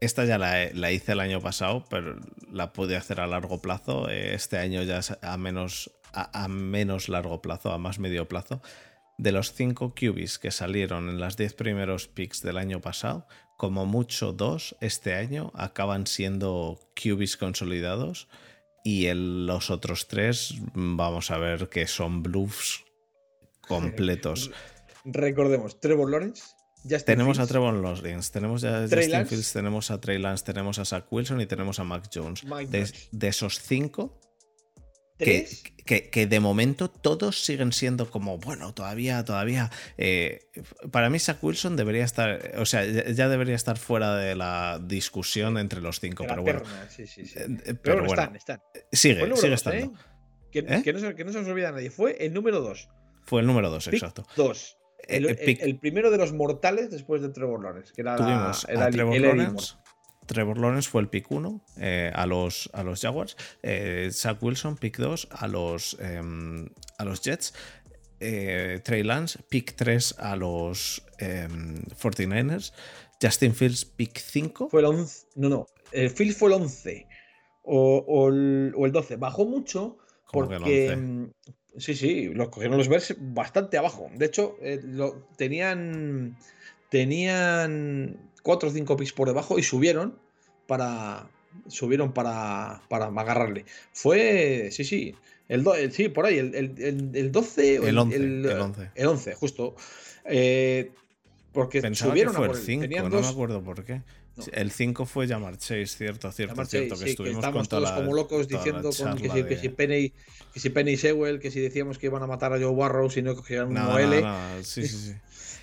esta ya la, la hice el año pasado, pero la pude hacer a largo plazo. eh, Este año ya es a menos a, a menos largo plazo, a más medio plazo. De los 5 QBs que salieron en las 10 primeros picks del año pasado, como mucho dos este año acaban siendo QBs consolidados y el- los otros tres vamos a ver que son bluffs completos. Recordemos, Trevor Lawrence. Justin tenemos a Trevor Lawrence, tenemos a Trey Justin Lance. Fields, tenemos a Trey Lance, tenemos a Zach Wilson y tenemos a Mac Jones. De, esos cinco, Tres. que- que de momento todos siguen siendo como, bueno, todavía, todavía. eh, para mí, Zach Wilson debería estar, o sea, ya debería estar fuera de la discusión entre los cinco, la pero bueno. terna, sí, sí, sí. eh, Pero, Pero bueno, están, están. Sigue, número sigue dos, estando. ¿eh? Que, ¿Eh? que no se, que no se nos olvida a nadie. Fue el número 2. Fue el número dos, Pick exacto. 2. El, Eh, eh, el primero de los mortales después de Trevor Lawrence, que era la- era a el- Trevor el Eddie Lawrence. Trevor Lawrence fue el pick 1 a, los, a los Jaguars. Eh, Zach Wilson, pick 2 a los, em, a los Jets. Eh, Trey Lance, pick 3 a los em, 49ers. Justin Fields, pick 5. Fue el 11. No, no. El Phil fue el 11. O, o el, o el 12. Bajó mucho ¿Cómo que el porque. 11? mm, Sí, sí, los cogieron los Bears bastante abajo. De hecho, eh, lo, tenían. Tenían 4 o 5 picks por debajo y subieron para. Subieron para, para agarrarle. Fue. Sí, sí. El, do- el- sí, por ahí, el, el, el- el 12 o El 11, el, el 11. el 11, justo. Eh, porque Pensaba que subieron a fue por el él. 5, Tenían no dos- me acuerdo por qué. No. El 5 fue Jamar Chase, cierto, cierto, Además, cierto. sí, que estuvimos estábamos con todos la- como locos diciendo con que, si, que de- si Penny que si Penny Sewell, que si decíamos que iban a matar a Joe Barrow si no cogían un OL. nada, nada, Sí, sí,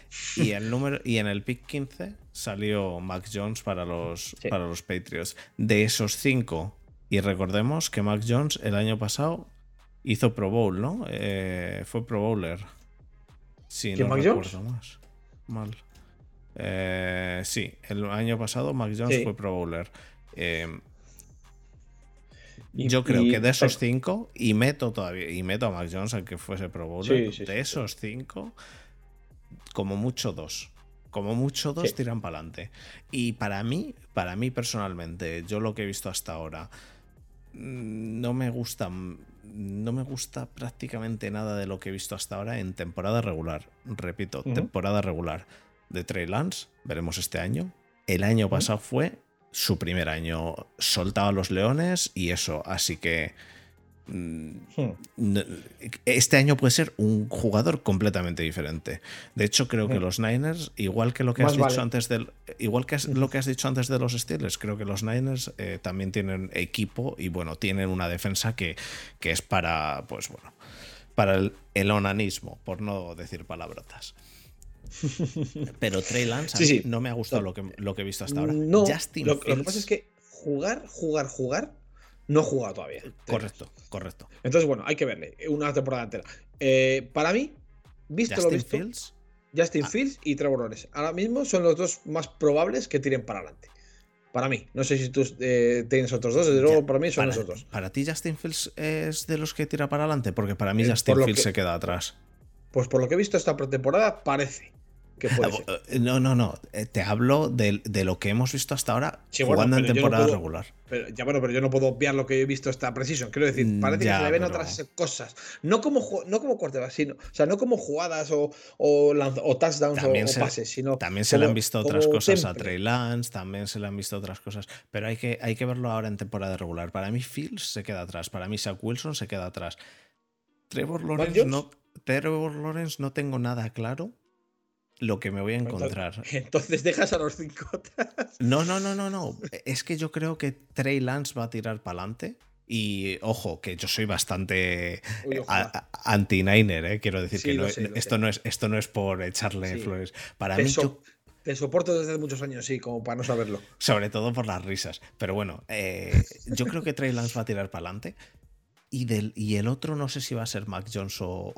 sí. Y, el número, y en el pick 15 salió Mac Jones para los, Sí. para los Patriots. De esos cinco, y recordemos que Mac Jones el año pasado hizo Pro Bowl, ¿no? Eh, fue Pro Bowler. Sí, ¿Quién, no Mac recuerdo Jones? más. Mal. Eh, sí, el año pasado Mac Jones Sí. fue Pro Bowler. Eh, Y- yo creo y- que de esos cinco, y meto todavía, y meto a Mac Jones, aunque fuese Pro Bowler, Sí, sí, de esos cinco, como mucho dos. Como mucho dos tiran para adelante. Y para mí, para mí personalmente, yo lo que he visto hasta ahora, mm, no me gusta. No me gusta prácticamente nada de lo que he visto hasta ahora en temporada regular. Repito, temporada regular de Trey Lance. Veremos este año. El año pasado fue su primer año. Soltaba los leones y eso. Así que. Este año puede ser un jugador completamente diferente. De hecho, creo que hmm. los Niners, igual que lo que has dicho antes del, igual que lo que has dicho antes de los Steelers, creo que los Niners eh, también tienen equipo y bueno, tienen una defensa que, que es para, pues bueno, para el, onanismo, por no decir palabrotas. Pero Trey Lance no me ha gustado lo que, lo que he visto hasta ahora. No, lo que pasa es que jugar, jugar, jugar no jugado todavía. Correcto, correcto. Entonces, bueno, hay que verle una temporada entera. Eh, para mí, visto lo visto, Fields. Justin ah. Fields y Trevor Lawrence. Ahora mismo son los dos más probables que tiren para adelante. Para mí. No sé si tú eh, tienes otros dos. Desde luego, para mí son esos dos. ¿Para ti Justin Fields es de los que tira para adelante? Porque para mí eh, Justin Fields se queda atrás. Pues por lo que he visto esta pretemporada, parece. Eh, no, no, no. Eh, te hablo de, lo que hemos visto hasta ahora jugando en temporada regular. Pero, ya bueno, pero yo no puedo obviar lo que he visto esta Precision. Quiero decir, mm, parece que se le ven otras cosas. No como, no como sino. O sea, no como jugadas o, o, touchdowns o, pases, sino. También se le han visto otras cosas a Trey Lance, también se le han visto otras cosas. Pero hay que, hay que verlo ahora en temporada regular. Para mí, Fields se queda atrás. Para mí, Zach Wilson se queda atrás. Trevor Lawrence no. Trevor Lawrence no tengo nada claro lo que me voy a encontrar. Entonces dejas a los cinco atrás. No, no, no, no, no. Es que yo creo que Trey Lance va a tirar para adelante. Y ojo, que yo soy bastante anti-Niner, ¿eh? quiero decir que esto, no es, esto no es por echarle flores. Para mí, Te soporto desde muchos años, sí, como para no saberlo. Sobre todo por las risas. Pero bueno, eh, yo creo que Trey Lance va a tirar para adelante. Y, del, y el otro no sé si va a ser Mac Jones o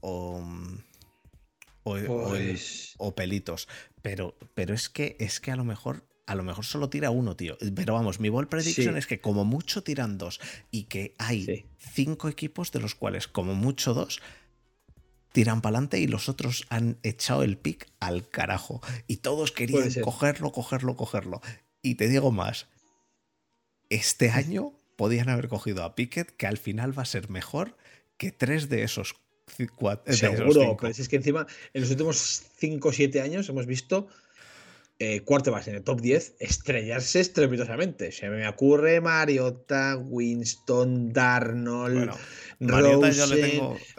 o, pelitos. Pero, pero es que es que a lo mejor a lo mejor solo tira uno, tío. Pero vamos, mi ball prediction es que como mucho tiran dos y que hay cinco equipos de los cuales como mucho dos tiran para adelante y los otros han echado el pick al carajo. Y todos querían cogerlo, cogerlo, cogerlo. Y te digo más, este año podían haber cogido a Pickett, que al final va a ser mejor que tres de esos Seguro, pero es que encima en los últimos 5 o 7 años hemos visto eh, quarterbacks en el top 10 estrellarse estrepitosamente. Se me ocurre Mariota, Winston, Darnold.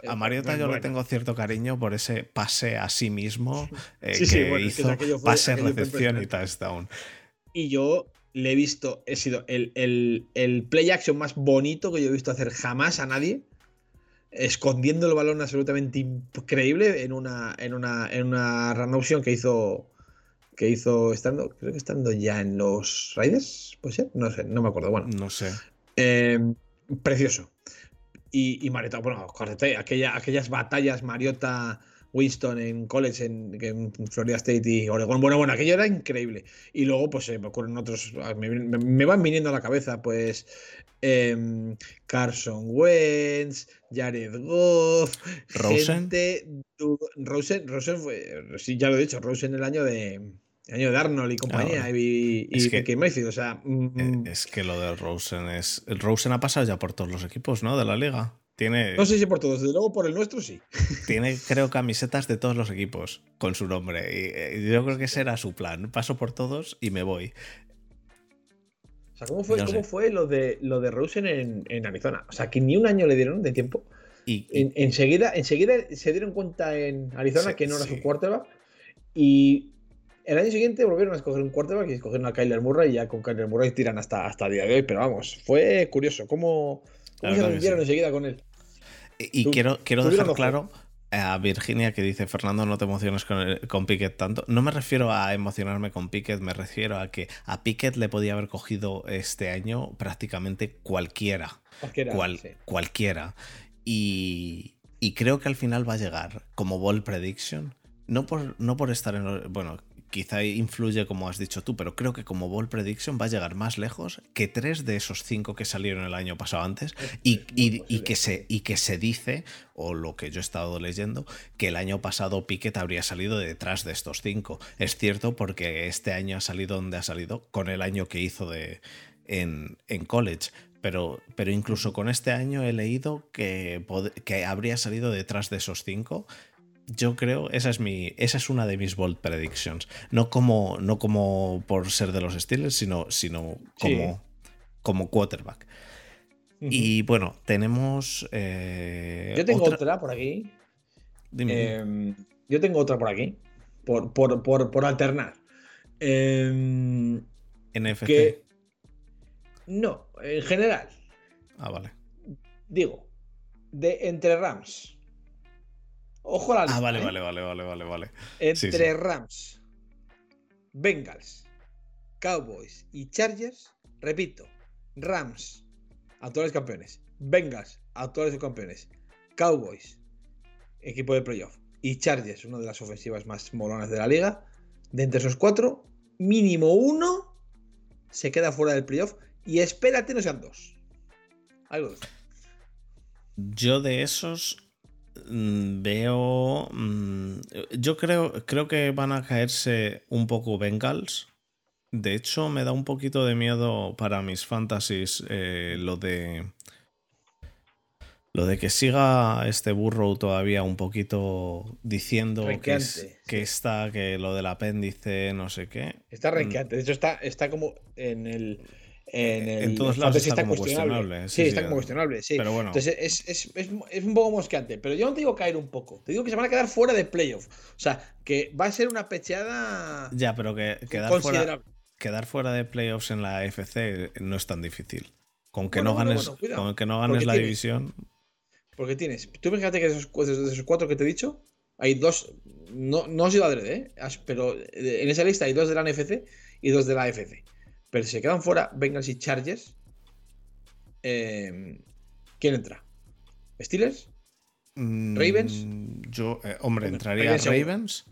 a Mariota yo le tengo cierto cariño por ese pase a sí mismo eh, que hizo pase, recepción y touchdown. Y yo le he visto, he sido el, el, el play action más bonito que yo he visto hacer jamás a nadie escondiendo el balón absolutamente increíble en una, en una, en una run option que hizo que hizo estando, creo que estando ya en los Raiders, ¿puede ser? No sé, no me acuerdo, bueno. No sé. Em, precioso. Y, y Mariota, bueno, aquella, aquellas batallas Mariota Winston en college en, Florida State y Oregon. Bueno, bueno, aquello era increíble. Y luego, pues se me ocurren otros. Me, van viniendo a la cabeza, pues. Em, Carson Wentz, Jared Goff, Rosen. Rosen, Rosen fue, sí, ya lo he dicho, Rosen el año de, año de Arnold y compañía y, y, que, Mayfield, o sea, mm, es que lo de Rosen es, el Rosen ha pasado ya por todos los equipos, ¿no? De la liga. Tiene, no sé si por todos, desde luego por el nuestro sí. Tiene, creo, camisetas de todos los equipos con su nombre. Y, yo creo que ese era su plan. Paso por todos y me voy. O sea, ¿cómo fue, ¿cómo fue lo de lo de Rosen en, Arizona? O sea, que ni un año le dieron de tiempo. Y, enseguida, enseguida se dieron cuenta en Arizona que no era su quarterback. Y el año siguiente volvieron a escoger un quarterback y escogieron a Kyler Murray y ya con Kyler Murray tiran hasta, hasta el día de hoy. Pero vamos, fue curioso. ¿Cómo, cómo se rindieron enseguida con él? Y quiero, quiero dejar claro a Virginia que dice, Fernando, no te emociones con, con Piquet tanto. No me refiero a emocionarme con Piquet, me refiero a que a Piquet le podía haber cogido este año prácticamente cualquiera. Cualquiera. Y, y, creo que al final va a llegar como ball prediction. No por, no por estar en... Bueno, quizá influye como has dicho tú, pero creo que como Ball Prediction va a llegar más lejos que tres de esos cinco que salieron el año pasado antes y, que, se, y que se dice, o lo que yo he estado leyendo, que el año pasado Piquet habría salido detrás de estos cinco. Es cierto porque este año ha salido donde ha salido con el año que hizo de, en, en college. Pero, pero, incluso con este año he leído que, que habría salido detrás de esos cinco yo creo, esa es mi, esa es una de mis bold predictions. No como, no como por ser de los Steelers, sino, sino como, como quarterback. Y bueno, tenemos. Eh, yo tengo otra, por aquí. Em, yo tengo otra por aquí. Por, por, alternar. Eh, NFC. no, en general. Ah, vale. Digo, de entre Rams Ojo a la Ah, vale, ¿eh? vale, vale, vale, vale, vale. Entre Rams, Bengals, Cowboys y Chargers, repito, Rams, actuales campeones, Bengals, actuales campeones, Cowboys, equipo de playoff, y Chargers, una de las ofensivas más molonas de la liga, de entre esos cuatro, mínimo uno se queda fuera del playoff y espérate no sean dos. Algo. Yo de esos veo. Mm, yo creo, creo que van a caerse un poco Bengals. De hecho, me da un poquito de miedo para mis fantasies eh, lo de. Lo de que siga este burro todavía un poquito diciendo que, que, está, que lo del apéndice, no sé qué. Está mm. renqueante. De hecho, está, está como en el en, todos lados está, como cuestionable. Sí, está como cuestionable, sí. Pero bueno. Entonces es, es, un poco mosqueante. Pero yo no te digo caer un poco. Te digo que se van a quedar fuera de playoff. O sea, que va a ser una pecheada. Ya, pero que quedar fuera, quedar fuera de playoffs en la FC no es tan difícil. Con que no ganes, con que no ganes la división. Porque tienes. Tú fíjate que de esos, de esos cuatro que te he dicho, hay dos. No, no ha sido adrede, ¿eh? Pero en esa lista hay dos de la NFC y dos de la AFC. Pero si se quedan fuera Bengals y Chargers, eh, ¿quién entra? ¿Steelers? Mm, ¿Ravens? Yo, eh, hombre, entraría Ravens.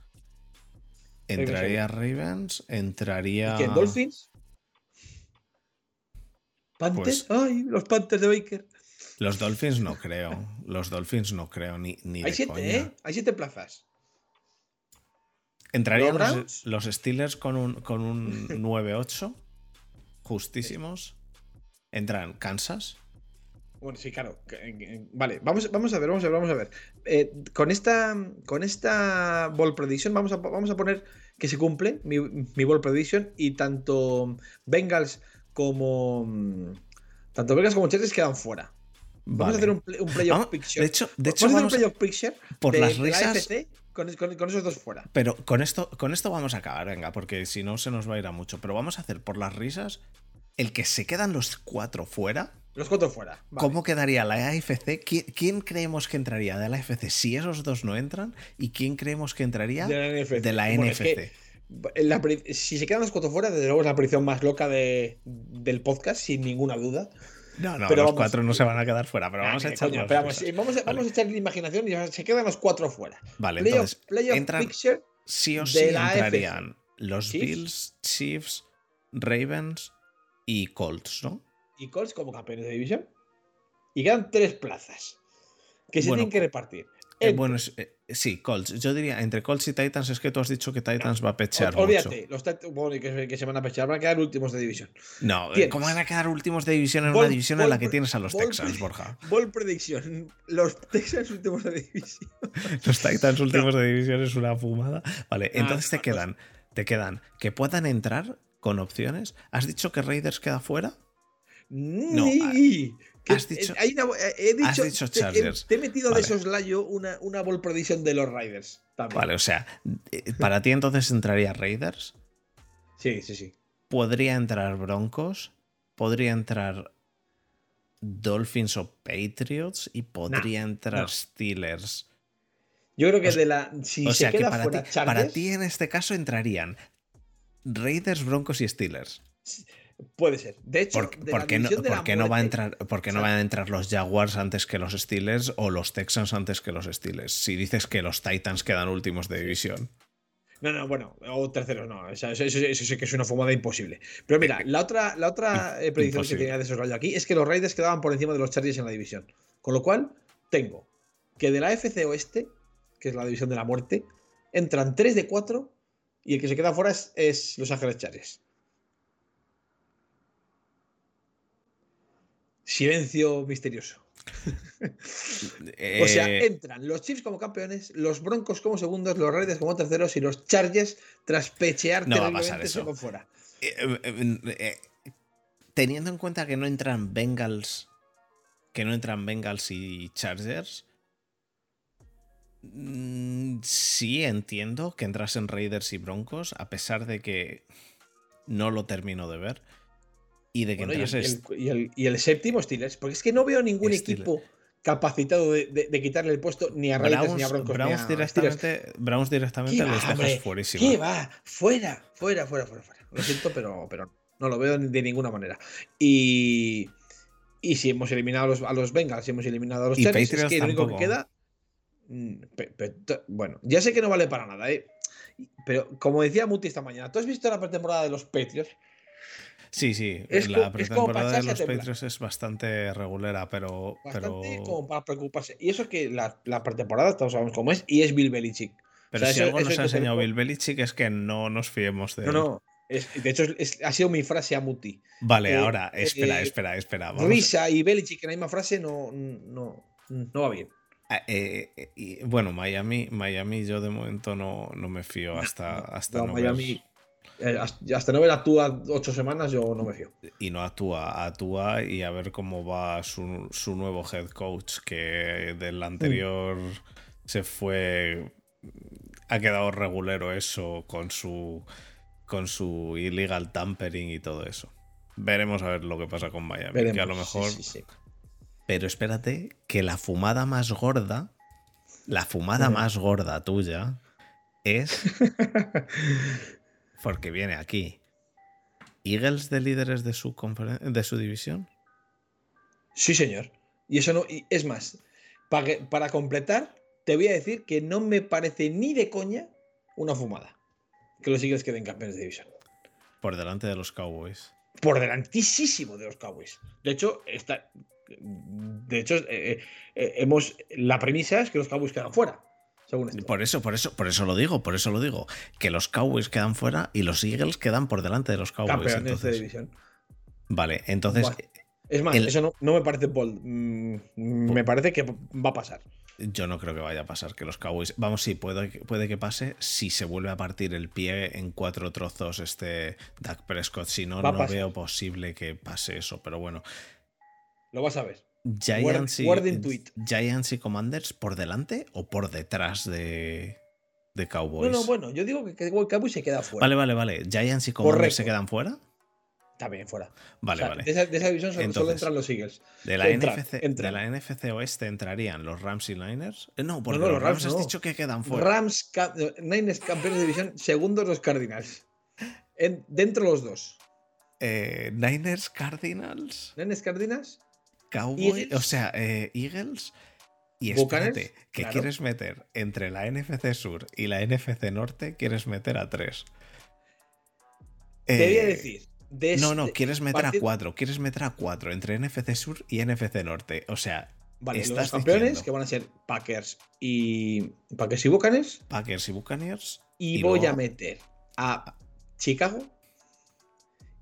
Entraría Ravens, entraría. ¿Y quién? ¿Dolphins? ¿Panthers? Pues ¡Ay! Los Panthers de Baker. Los Dolphins no creo. Los Dolphins no creo, ni, ni Hay siete, ¿eh? Hay siete plazas. Entrarían los, Steelers con un, con un 9-8 justísimos. Entran Kansas. Bueno, sí, claro. Vale, vamos, vamos a ver, vamos a ver, vamos a ver. Eh, con esta con esta Ball Prediction vamos a, vamos a poner que se cumple mi, mi Ball Prediction y tanto Bengals como tanto Bengals como Chargers quedan fuera. Vamos a hacer un, un playoff picture. De hecho, de hecho vamos a hacer un playoff picture por las risas. Con, con, esos dos fuera. Pero con esto, con esto vamos a acabar, venga, porque si no se nos va a ir a mucho. Pero vamos a hacer por las risas el que se quedan los cuatro fuera. Los cuatro fuera. ¿Cómo quedaría la AFC? ¿Quién, creemos que entraría de la AFC si esos dos no entran? ¿Y quién creemos que entraría de la NFC? si se quedan los cuatro fuera, desde luego es la predicción más loca de, del podcast, sin ninguna duda. No, no, los cuatro no se van a quedar fuera, pero vamos a echar. vamos, vamos, a, echar la imaginación y se quedan los cuatro fuera. Vale, entonces. entran, sí o sí entrarían los Bills, Chiefs, Ravens, y Colts, ¿no? Y Colts como campeones de división. Y quedan tres plazas que se tienen que repartir. Eh, bueno, eh, sí, Colts. Yo diría, entre Colts y Titans es que tú has dicho que Titans va a pechear. Olvídate, los bueno, que, que, se van a pechear, van a quedar últimos de división. No, ¿cómo van a quedar últimos de división en una división en la que tienes a los Texans, Borja? Ball prediction. Los Texans últimos de división. los Titans últimos de división es una fumada. Vale, entonces te quedan, te quedan que puedan entrar con opciones. ¿Has dicho que Raiders queda fuera? No. Has dicho, he dicho, Chargers. Te, he metido de soslayo una, una ball prediction de los Raiders. Vale, o sea, eh, para ti entonces entraría Raiders. Sí, sí, sí. Podría entrar Broncos. Podría entrar Dolphins o Patriots. Y podría entrar Steelers. Yo creo que de la. Si o sea que para, ti, para ti en este caso entrarían Raiders, Broncos y Steelers. Puede ser. De hecho, ¿por, qué, no, no, va a entrar, porque no van a entrar los Jaguars antes que los Steelers o los Texans antes que los Steelers? Si dices que los Titans quedan últimos de división. No, no, bueno, o terceros no. Eso, eso, eso, sí que es una fumada imposible. Pero mira, la otra, la otra eh, predicción que tenía de esos rayos aquí es que los Raiders quedaban por encima de los Chargers en la división. Con lo cual, tengo que de la FC Oeste, que es la división de la muerte, entran 3 de 4 y el que se queda fuera es, Los Ángeles Chargers. Silencio misterioso. O sea, Eh, entran los Chiefs como campeones, los Broncos como segundos, los Raiders como terceros y los Chargers, tras pechear No va a pasar eso. fuera. eh, eh, eh, teniendo en cuenta que no entran Bengals, que no entran Bengals y Chargers, mm, sí entiendo que entrasen Raiders y Broncos, a pesar de que no lo termino de ver. Y de que Bueno, y, el, entrases. y el- y el- y el séptimo Steelers, porque es que no veo ningún Steelers. equipo capacitado de, de- de quitarle el puesto ni a Raiders ni a Broncos. Browns ni a Steelers. directamente, Browns directamente ¿Qué les va, dejas. ¿Qué va? Fuera, fuera, fuera, fuera, fuera. Lo siento, pero, pero no lo veo de ninguna manera. Y, y si hemos eliminado a los, a los Bengals, si hemos eliminado a los Chargers, es que lo único que queda. mm, pe- pe- to- bueno, ya sé que no vale para nada, ¿eh? Pero como decía Muti esta mañana, ¿tú has visto la pretemporada de los Patriots? Sí, sí, Es la es pretemporada de los. Patriots es bastante regulera, pero. Bastante pero... como para preocuparse. Y eso que la, la pretemporada, todos sabemos cómo es, y es Bill Belichick. Pero O sea, si eso- algo nos ha enseñado Bill Belichick es que no nos fiemos de No, él. no. es- de hecho, es- ha sido mi frase a Muti. Vale, Eh, ahora, espera, eh, espera, espera. Vamos. Risa y Belichick en la misma frase no, no, no va bien. Ah, eh, y, bueno, Miami, Miami yo de momento no, no me fío hasta, hasta No, no, Miami, ver- hasta hasta no ver a Tua ocho semanas, yo no me fío. y no actúa, actúa y a ver cómo va su, su nuevo head coach, que del anterior se fue, ha quedado regulero eso con su, con su illegal tampering y todo eso. Veremos a ver lo que pasa con Miami, que a Veremos, lo mejor sí, sí. Pero espérate, que la fumada más gorda, la fumada más gorda tuya, es. Porque viene aquí. ¿Eagles de líderes de su, de su división? Sí, señor. Y eso no. y es más, para, que- para completar, te voy a decir que no me parece ni de coña una fumada. Que los Eagles queden campeones de división. Por delante de los Cowboys. Por delantísimo de los Cowboys. De hecho, está. De hecho, eh, eh, hemos. La premisa es que los Cowboys quedan fuera. Según esto. Por eso, por eso, por eso lo digo, por eso lo digo. Que los Cowboys quedan fuera y los Eagles quedan por delante de los Cowboys. campeones de Entonces, división. vale, entonces. Es más, el- eso no, no me parece bold. Mm, me parece que va a pasar. Yo no creo que vaya a pasar que los Cowboys. Vamos, sí, puede, que- puede que pase si se vuelve a partir el pie en cuatro trozos este Dak Prescott. Si no, no pasar. veo posible que pase eso. Pero bueno, Lo vas a ver. Giants y, tweet. Giants y Commanders por delante o por detrás de, de No, Cowboys. no, bueno, yo digo que, que Cowboys se queda fuera. Vale, vale, vale. Giants y Commanders se quedan fuera. Bien, fuera. Vale, O sea, vale. De esa, de esa división solo, solo Entonces, entran los Eagles. De la, entran, NFC, entran. de la NFC Oeste entrarían los Rams y Niners. Eh, No, porque no, los los Rams Rams has no. dicho que quedan fuera. Rams, no, Niners campeones de división, segundos los Cardinals. En- dentro los dos. Eh, Niners, Cardinals. Niners Cardinals, Cowboys, o sea, eh, Eagles. Y espérate, que claro. quieres meter entre la NFC Sur y la NFC Norte, quieres meter a tres. te voy a Eh, decir. de No, no, este- quieres meter a cuatro, quieres meter a cuatro entre NFC Sur y NFC Norte. O sea, Vale, los estás campeones diciendo- que van a ser Packers y Packers y Buccaneers. Packers y Buccaneers. Y, Y voy luego- a meter a Chicago.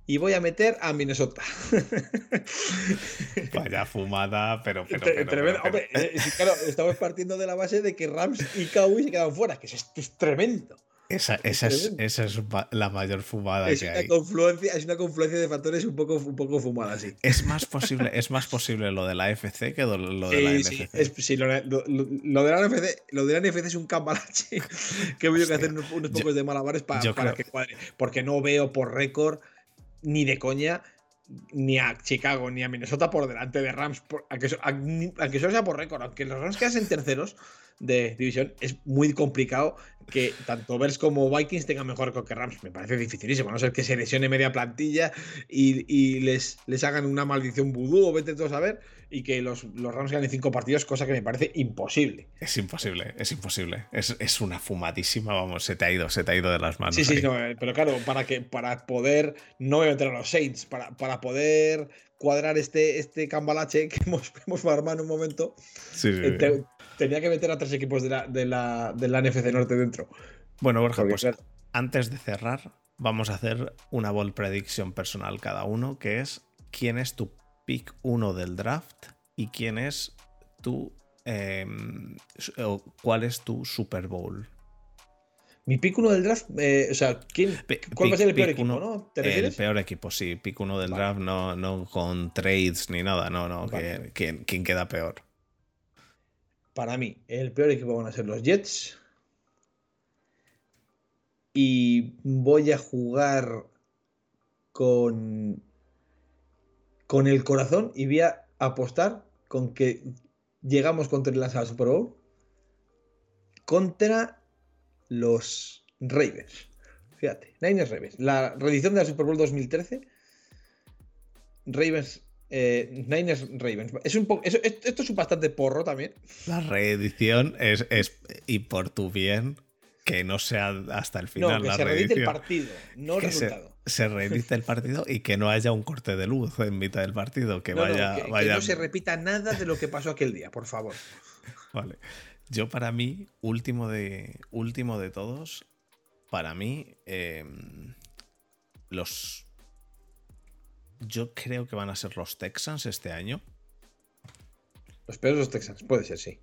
Y voy a meter a Minnesota. Vaya fumada, pero, pero, pero, tremendo. pero- Hombre, eh, claro, estamos partiendo de la base de que Rams y Cowboys se quedan fuera, que es, es tremendo. Esa, esa es, esa es la mayor fumada Es que una, hay. confluencia, es una confluencia de factores un poco, un poco fumada, sí. Es más posible, es más posible lo de la FC que lo de la Sí, NFC. sí, es- sí, lo, lo- lo- lo de la NFC, lo de la NFC es un cambalache que a Hostia. hacer unos, unos Yo- pocos de malabares para creo- que cuadre. Porque no veo por récord ni de coña ni a Chicago ni a Minnesota por delante de Rams, aunque, solo sea por récord, aunque los Rams quedasen terceros de división, es muy complicado que tanto Bears como Vikings tengan mejor récord que Rams. Me parece dificilísimo, a no ser que se lesione media plantilla y, les, les hagan una maldición vudú o vete todos a ver y que los, los Rams ganen cinco partidos, cosa que me parece imposible. Es imposible, es imposible. Es, una fumadísima, vamos, se te ha ido, se te ha ido de las manos. Sí, sí, eh, pero claro, para que para poder, no voy a meter a los Saints, para, para poder cuadrar este, este cambalache que hemos, hemos armado en un momento, eh, tenía que meter a tres equipos de la, de la, de la NFC Norte dentro. Bueno, Borja, pues antes de cerrar, vamos a hacer una ball prediction personal cada uno, que es quién es tu pick 1 del draft y quién es tu. Em, ¿Cuál es tu Super Bowl? Mi pick 1 del draft, eh, o sea, ¿quién, ¿cuál va a ser el peor equipo? ¿no? el peor equipo, sí. Pick 1 del draft, no, no con trades ni nada, no, no. ¿quién, queda peor? Para mí, el peor equipo van a ser los Jets. Y voy a jugar con con el corazón y voy a apostar con que llegamos contra el lanzado Super Bowl contra los Ravens. Fíjate, Niners Ravens. La reedición de la Super Bowl 2013. Ravens. Eh, Niners Ravens. Es un esto es un bastante porro también. La reedición es, es. Y por tu bien que no sea hasta el final. No, que se reedite el partido, no el resultado. Se, se el partido y que no haya un corte de luz en mitad del partido, que vaya, que, vaya... Que no se repita nada de lo que pasó aquel día, por favor. Vale. Yo para mí, último de, último de todos, para mí, em, los... Yo creo que van a ser los Texans este año. Los peores los Texans, puede ser, sí.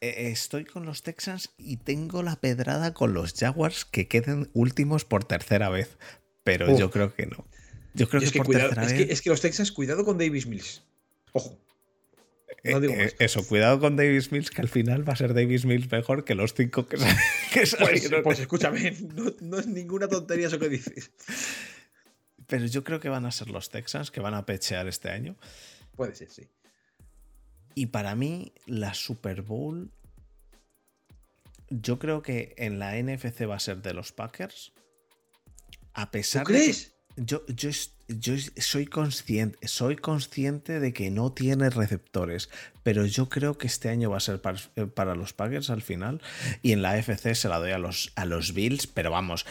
Eh, estoy con los Texans y tengo la pedrada con los Jaguars que queden últimos por tercera vez. Pero yo creo que no. Yo creo que, por tercera es vez. Que, es que los Texans, cuidado con Davis Mills. Ojo. No digo eh, eso, cuidado con Davis Mills, que al final va a ser Davis Mills mejor que los cinco que, pues, pues, escúchame, no, no, es ninguna tontería eso que dices. Pero yo creo que van a ser los Texans que van a pechear este año. Puede ser, sí. Y para mí, la Super Bowl. Yo creo que en la NFC va a ser de los Packers. A pesar ¿Tú crees? yo, yo, yo, soy consciente, soy consciente de que no tiene receptores, pero yo creo que este año va a ser para, los Packers al final. Y en la AFC se la doy a los, a los Bills, pero vamos.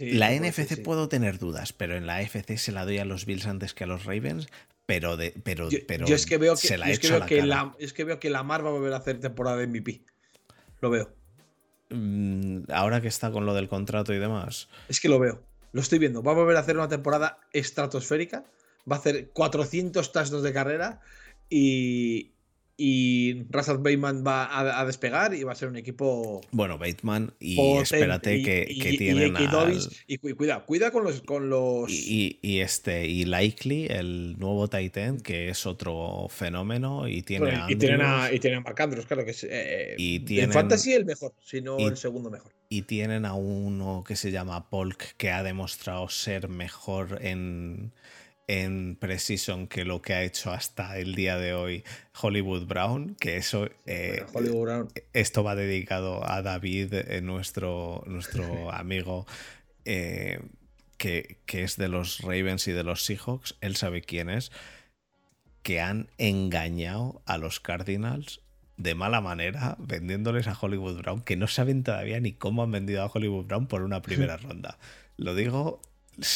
la NFC puedo tener dudas, pero en la AFC se la doy a los Bills antes que a los Ravens, pero de pero yo, pero es que veo que, se la es, que veo que la, es que veo que Lamar va a volver a hacer temporada de MVP. Lo veo. Mm, ahora que está con lo del contrato y demás. Es que lo veo. Lo estoy viendo. Va a volver a hacer una temporada estratosférica. Va a hacer 400 touchdowns de carrera y, y Russell Bateman va a, despegar y va a ser un equipo. Bueno, Bateman y espérate que, que tienen. Y, cuida, cuida con los. Con los... Y, este, y Likely, el nuevo Titan, que es otro fenómeno. Y tiene y tienen a, y tienen a Mark Andrews, claro que es. Eh, y en Fantasy el mejor, si no el segundo mejor. Y tienen a uno que se llama Polk, que ha demostrado ser mejor en en Precision que lo que ha hecho hasta el día de hoy Hollywood Brown, que eso eh, Brown. esto va dedicado a David, eh, nuestro, nuestro amigo eh, que, que, es de los Ravens y de los Seahawks, él sabe quién es, que han engañado a los Cardinals de mala manera vendiéndoles a Hollywood Brown, que no saben todavía ni cómo han vendido a Hollywood Brown por una primera ronda. Lo digo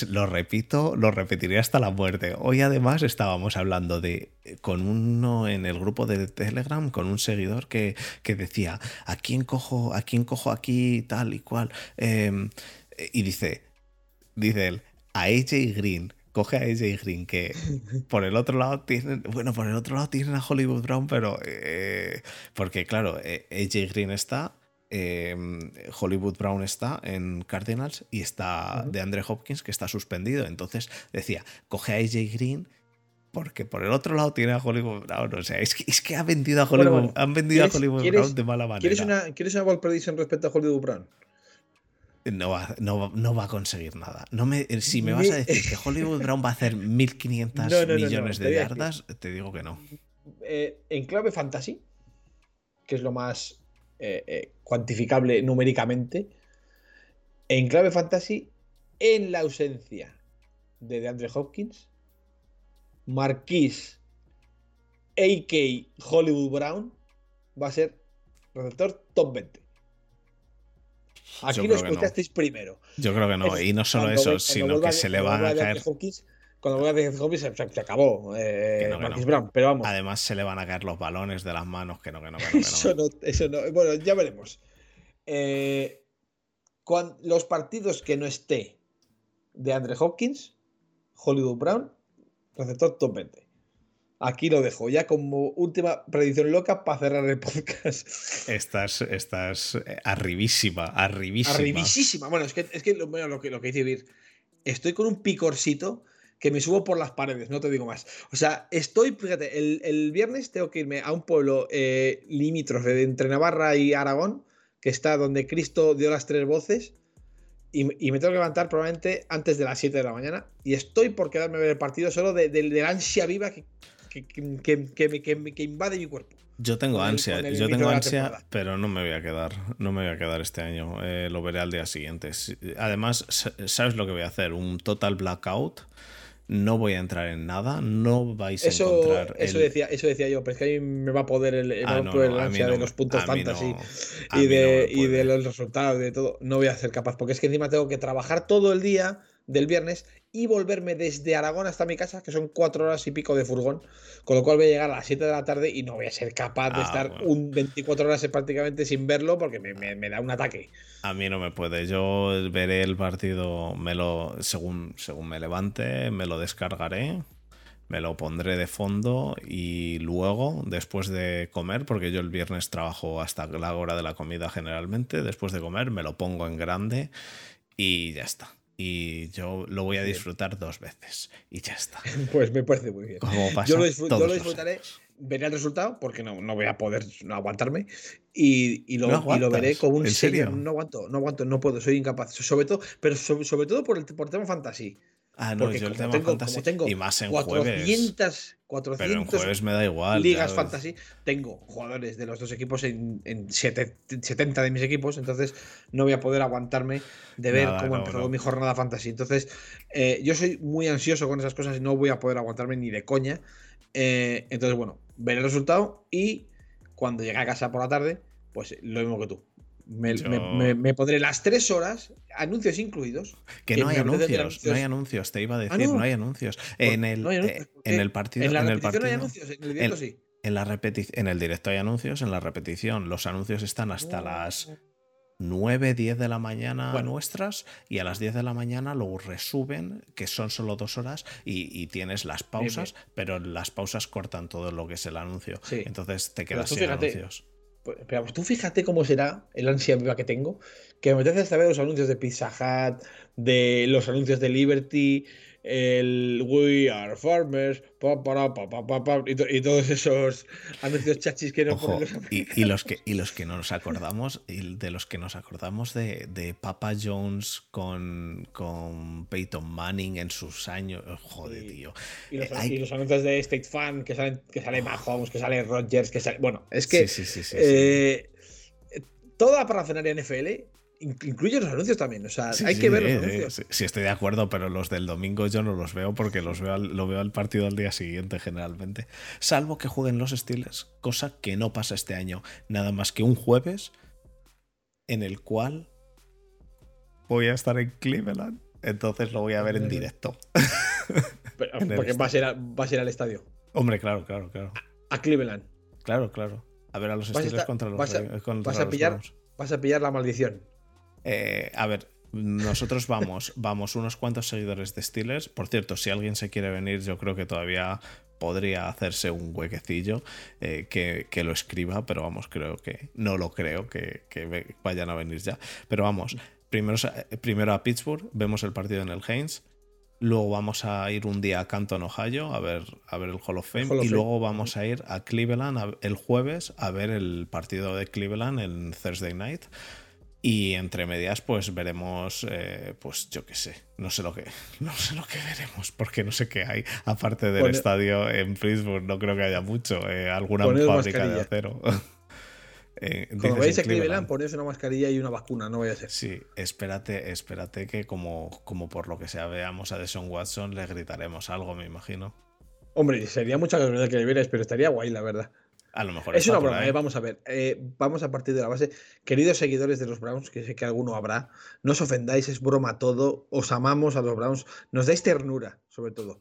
lo repito, lo repetiré hasta la muerte. Hoy además estábamos hablando de con uno en el grupo de Telegram, con un seguidor que, decía, ¿a quién cojo, a quién cojo aquí tal y cual? Em, y dice, dice él, a AJ Green. Coge a AJ Green, que por el otro lado tienen, bueno, por el otro lado tienen a Hollywood Brown, pero eh, porque claro, eh, AJ Green está, Em, Hollywood Brown está en Cardinals y está de Andre Hopkins que está suspendido. Entonces decía, coge a AJ Green porque por el otro lado tiene a Hollywood Brown. O sea, es que, es que ha vendido a Hollywood, han vendido a Hollywood Brown de mala manera. ¿Quieres una, ¿quieres una ball prediction respecto a Hollywood Brown? No va, no, no va a conseguir nada. No me, si me vas a decir que Hollywood Brown va a hacer 1.500 No, millones de yardas, te digo que no. Eh, en clave fantasy, que es lo más eh, eh, cuantificable numéricamente, en clave fantasy, en la ausencia de DeAndre Hopkins, Marquis, AK Hollywood Brown, va a ser receptor top 20. Aquí lo no. escuchasteis primero. Yo creo que no. Es- Y no solo eso, sino que se le van a caer. Hopkins, cuando vuelva DeAndre Hopkins se, se acabó. eh, Que no, que Marquis no. Brown, pero vamos. Además, se le van a caer los balones de las manos. Que no, que no, que no. que. Eso no, eso no. Bueno, ya veremos. Eh, los partidos que no esté de Andre Hopkins, Hollywood Brown, receptor top 20. Aquí lo dejo, ya como última predicción loca para cerrar el podcast. Estás, estás eh, arribísima, arribísima. Arribísima. Bueno, es que, es que lo, bueno, lo que lo que dice Vir, estoy con un picorcito que me subo por las paredes, no te digo más. O sea, estoy, fíjate, el, el viernes tengo que irme a un pueblo eh, limítrofe de entre Navarra y Aragón, que está donde Cristo dio las tres voces, y, y me tengo que levantar probablemente antes de las 7 de la mañana, y estoy por quedarme a ver el partido solo de, de- de la ansia viva que, que, que- que- invade mi cuerpo. Yo tengo ansia, el yo tengo ansia, pero no me voy a quedar, no me voy a quedar este año. eh, lo veré al día siguiente. Si- Además, sa- ¿sabes lo que voy a hacer? Un total blackout. No voy a entrar en nada. No vais a encontrar. eso, el- decía, eso decía yo, pero es que a mí me va a poder el, Ah, no, no, el mí ansia no de los puntos fantasy y, de, y de los resultados, de todo. No voy a ser capaz, porque es que encima tengo que trabajar todo el día del viernes y volverme desde Aragón hasta mi casa, que son cuatro horas y pico de furgón, con lo cual voy a llegar a las 7 de la tarde y no voy a ser capaz de Ah, estar bueno. un 24 horas prácticamente sin verlo porque me, me- me da un ataque. A mí no me puede. Yo veré el partido, me lo, según, según me levante, me lo descargaré, me lo pondré de fondo y luego, después de comer, porque yo el viernes trabajo hasta la hora de la comida generalmente, después de comer me lo pongo en grande y ya está. Y yo lo voy a disfrutar dos veces y ya está. Pues me parece muy bien. Como pasa Yo lo, disfrut- yo todos lo los disfrutaré, veré el resultado, porque no, no voy a poder no aguantarme. Y, y lo, ¿No y lo veré como un ¿En sello. serio? No aguanto, no aguanto, no puedo, soy incapaz. Sobre todo, pero sobre, sobre todo por el por tema fantasy. Ah, no, Porque yo el tema tengo, fantasy tengo y más en jueves. 400, Pero en 400 jueves me da igual. ligas fantasy, tengo jugadores de los dos equipos en, en siete- 70 de mis equipos, entonces no voy a poder aguantarme de ver Nada, cómo no, empezado no. mi jornada fantasy. Entonces, eh, yo soy muy ansioso con esas cosas y no voy a poder aguantarme ni de coña. Eh, entonces, bueno, veré el resultado y cuando llegue a casa por la tarde, pues lo mismo que tú. Me, Yo- me- me- me pondré las tres horas, anuncios incluidos. Que no hay anuncios, no hay anuncios. te iba a decir, Ah, ¿no? no. hay anuncios. En el, No hay anuncios, eh, en el partido, En la en el repetición hay partido, anuncios, en el directo en- sí. en la en el directo hay anuncios, en la repetición los anuncios están hasta las 9, 10 de la mañana Bueno. nuestras y a las 10 de la mañana lo resuben, que son solo dos horas y, y tienes las pausas, pero las pausas cortan todo lo que es el anuncio. Sí. Entonces te quedas sin fíjate, anuncios. Pues, Pero tú fíjate cómo será el ansia viva que tengo, que me apetece hasta ver los anuncios de Pizza Hut, de los anuncios de Liberty, el We Are Farmers, pa, pa, pa, y, to- y todos esos anuncios chachis que no Ojo, ponen los y, y los que, y los que no nos acordamos, y de los que nos acordamos de, de Papa Jones con, con Peyton Manning en sus años. Joder, tío. Y los, Eh, hay- los anuncios de State Fan, que salen, que sale Mahomes, que sale Rodgers, que sale. Bueno, es que Sí, sí, sí, eh, toda la parafernalia NFL incluye los anuncios también. O sea, Sí, hay sí, que ver los sí, anuncios. sí, sí, estoy de acuerdo, pero los del domingo yo no los veo porque los veo al- lo veo al partido al día siguiente generalmente. Salvo que jueguen los Steelers, cosa que no pasa este año. Nada más que un jueves en el cual voy a estar en Cleveland. Entonces lo voy a ver en directo. Pero- en el porque vas a, ir a- vas a ir al estadio. Hombre, claro, claro, claro. A Cleveland. Claro, claro. A ver a los Steelers estar- contra los, vas a- Ra- contra vas a los pillar-. Vas a pillar la maldición. Eh, a ver, nosotros vamos, vamos unos cuantos seguidores de Steelers. Por cierto, si alguien se quiere venir, yo creo que todavía podría hacerse un huequecillo eh, que, que lo escriba, pero vamos, creo que no lo creo que, vayan a venir ya. Pero vamos, primero, primero a Pittsburgh, vemos el partido en el Haynes. Luego vamos a ir un día a Canton, Ohio, a ver, a ver el Hall of Fame. Hall of y luego vamos a ir a Cleveland a- el jueves a ver el partido de Cleveland en Thursday Night. Y entre medias, pues veremos, eh, pues yo qué sé, no sé lo que, no sé lo que veremos, porque no sé qué hay. Aparte del estadio en Pittsburgh, no creo que haya mucho. Eh, alguna fábrica de acero. eh, Como veis a Cleveland, ponéis una mascarilla y una vacuna, no voy a ser. Sí, espérate, espérate que como, como por lo que sea veamos a Deshaun Watson, le gritaremos algo, me imagino. Hombre, sería mucha casualidad que le vierais, pero estaría guay, la verdad. A lo mejor es una broma, eh, vamos a ver. Eh, vamos a partir de la base. Queridos seguidores de los Browns, que sé que alguno habrá, no os ofendáis, es broma todo. Os amamos a los Browns, nos dais ternura, sobre todo.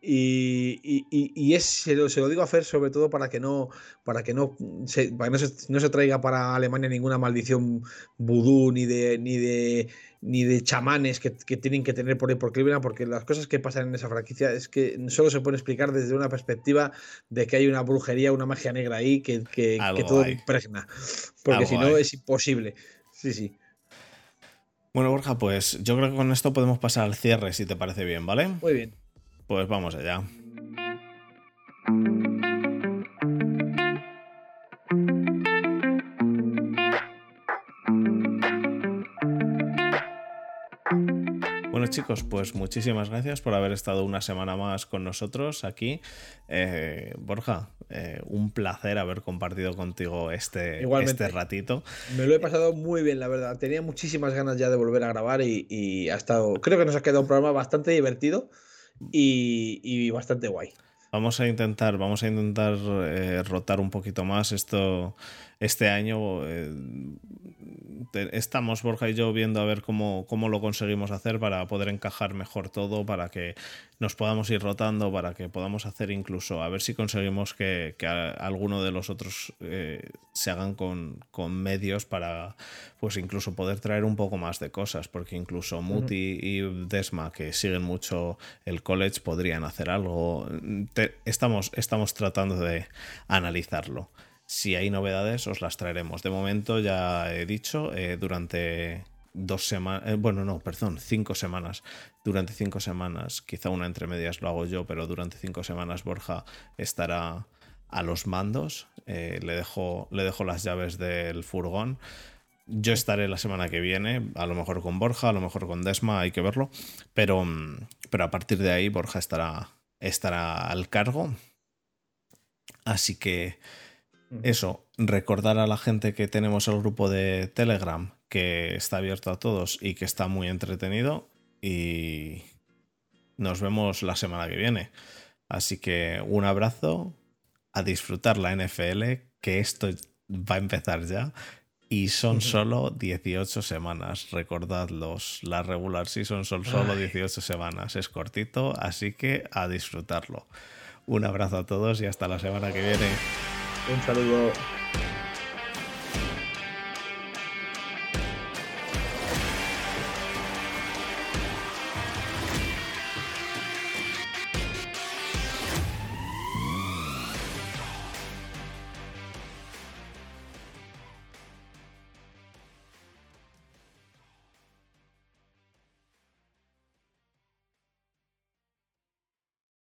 Y, es, se lo, digo a Fer sobre todo para que no, para que no se, no se, traiga para Alemania ninguna maldición vudú ni de, ni de, ni de chamanes que, tienen que tener por ahí por Cleveland, porque las cosas que pasan en esa franquicia es que solo se puede explicar desde una perspectiva de que hay una brujería, una magia negra ahí que, que, todo impregna. Porque si no es imposible. Sí, sí. Bueno, Borja, pues yo creo que con esto podemos pasar al cierre, si te parece bien, ¿vale? Muy bien. Pues vamos allá. Chicos, pues muchísimas gracias por haber estado una semana más con nosotros aquí. Eh, Borja, eh, un placer haber compartido contigo este, este ratito. Me lo he pasado muy bien, la verdad. Tenía muchísimas ganas ya de volver a grabar y, y ha estado, creo que nos ha quedado un programa bastante divertido y, bastante guay. Vamos a intentar, vamos a intentar eh, rotar un poquito más esto este año. Eh, estamos Borja y yo viendo a ver cómo, cómo lo conseguimos hacer para poder encajar mejor todo, para que nos podamos ir rotando, para que podamos hacer incluso, a ver si conseguimos que, que alguno de los otros eh, se hagan con, con, medios para pues incluso poder traer un poco más de cosas, porque incluso Muti y Desma, que siguen mucho el college, podrían hacer algo. estamos, estamos tratando de analizarlo. Si hay novedades, os las traeremos. De momento, ya he dicho, eh, durante dos semanas, eh, bueno, no, perdón, cinco semanas. Durante cinco semanas, quizá una entre medias lo hago yo, pero durante cinco semanas Borja estará a los mandos. Eh, le, dejo, le dejo las llaves del furgón. Yo estaré la semana que viene, a lo mejor con Borja, a lo mejor con Desma, hay que verlo. Pero, mm, pero a partir de ahí Borja estará, estará al cargo. Así que eso, recordar a la gente que tenemos el grupo de Telegram que está abierto a todos y que está muy entretenido y nos vemos la semana que viene. Así que un abrazo, a disfrutar la NFL, que esto va a empezar ya. Y son solo 18 semanas, recordadlos. La regular season son solo 18 semanas. Es cortito, así que a disfrutarlo. Un abrazo a todos y hasta la semana que viene. Un saludo.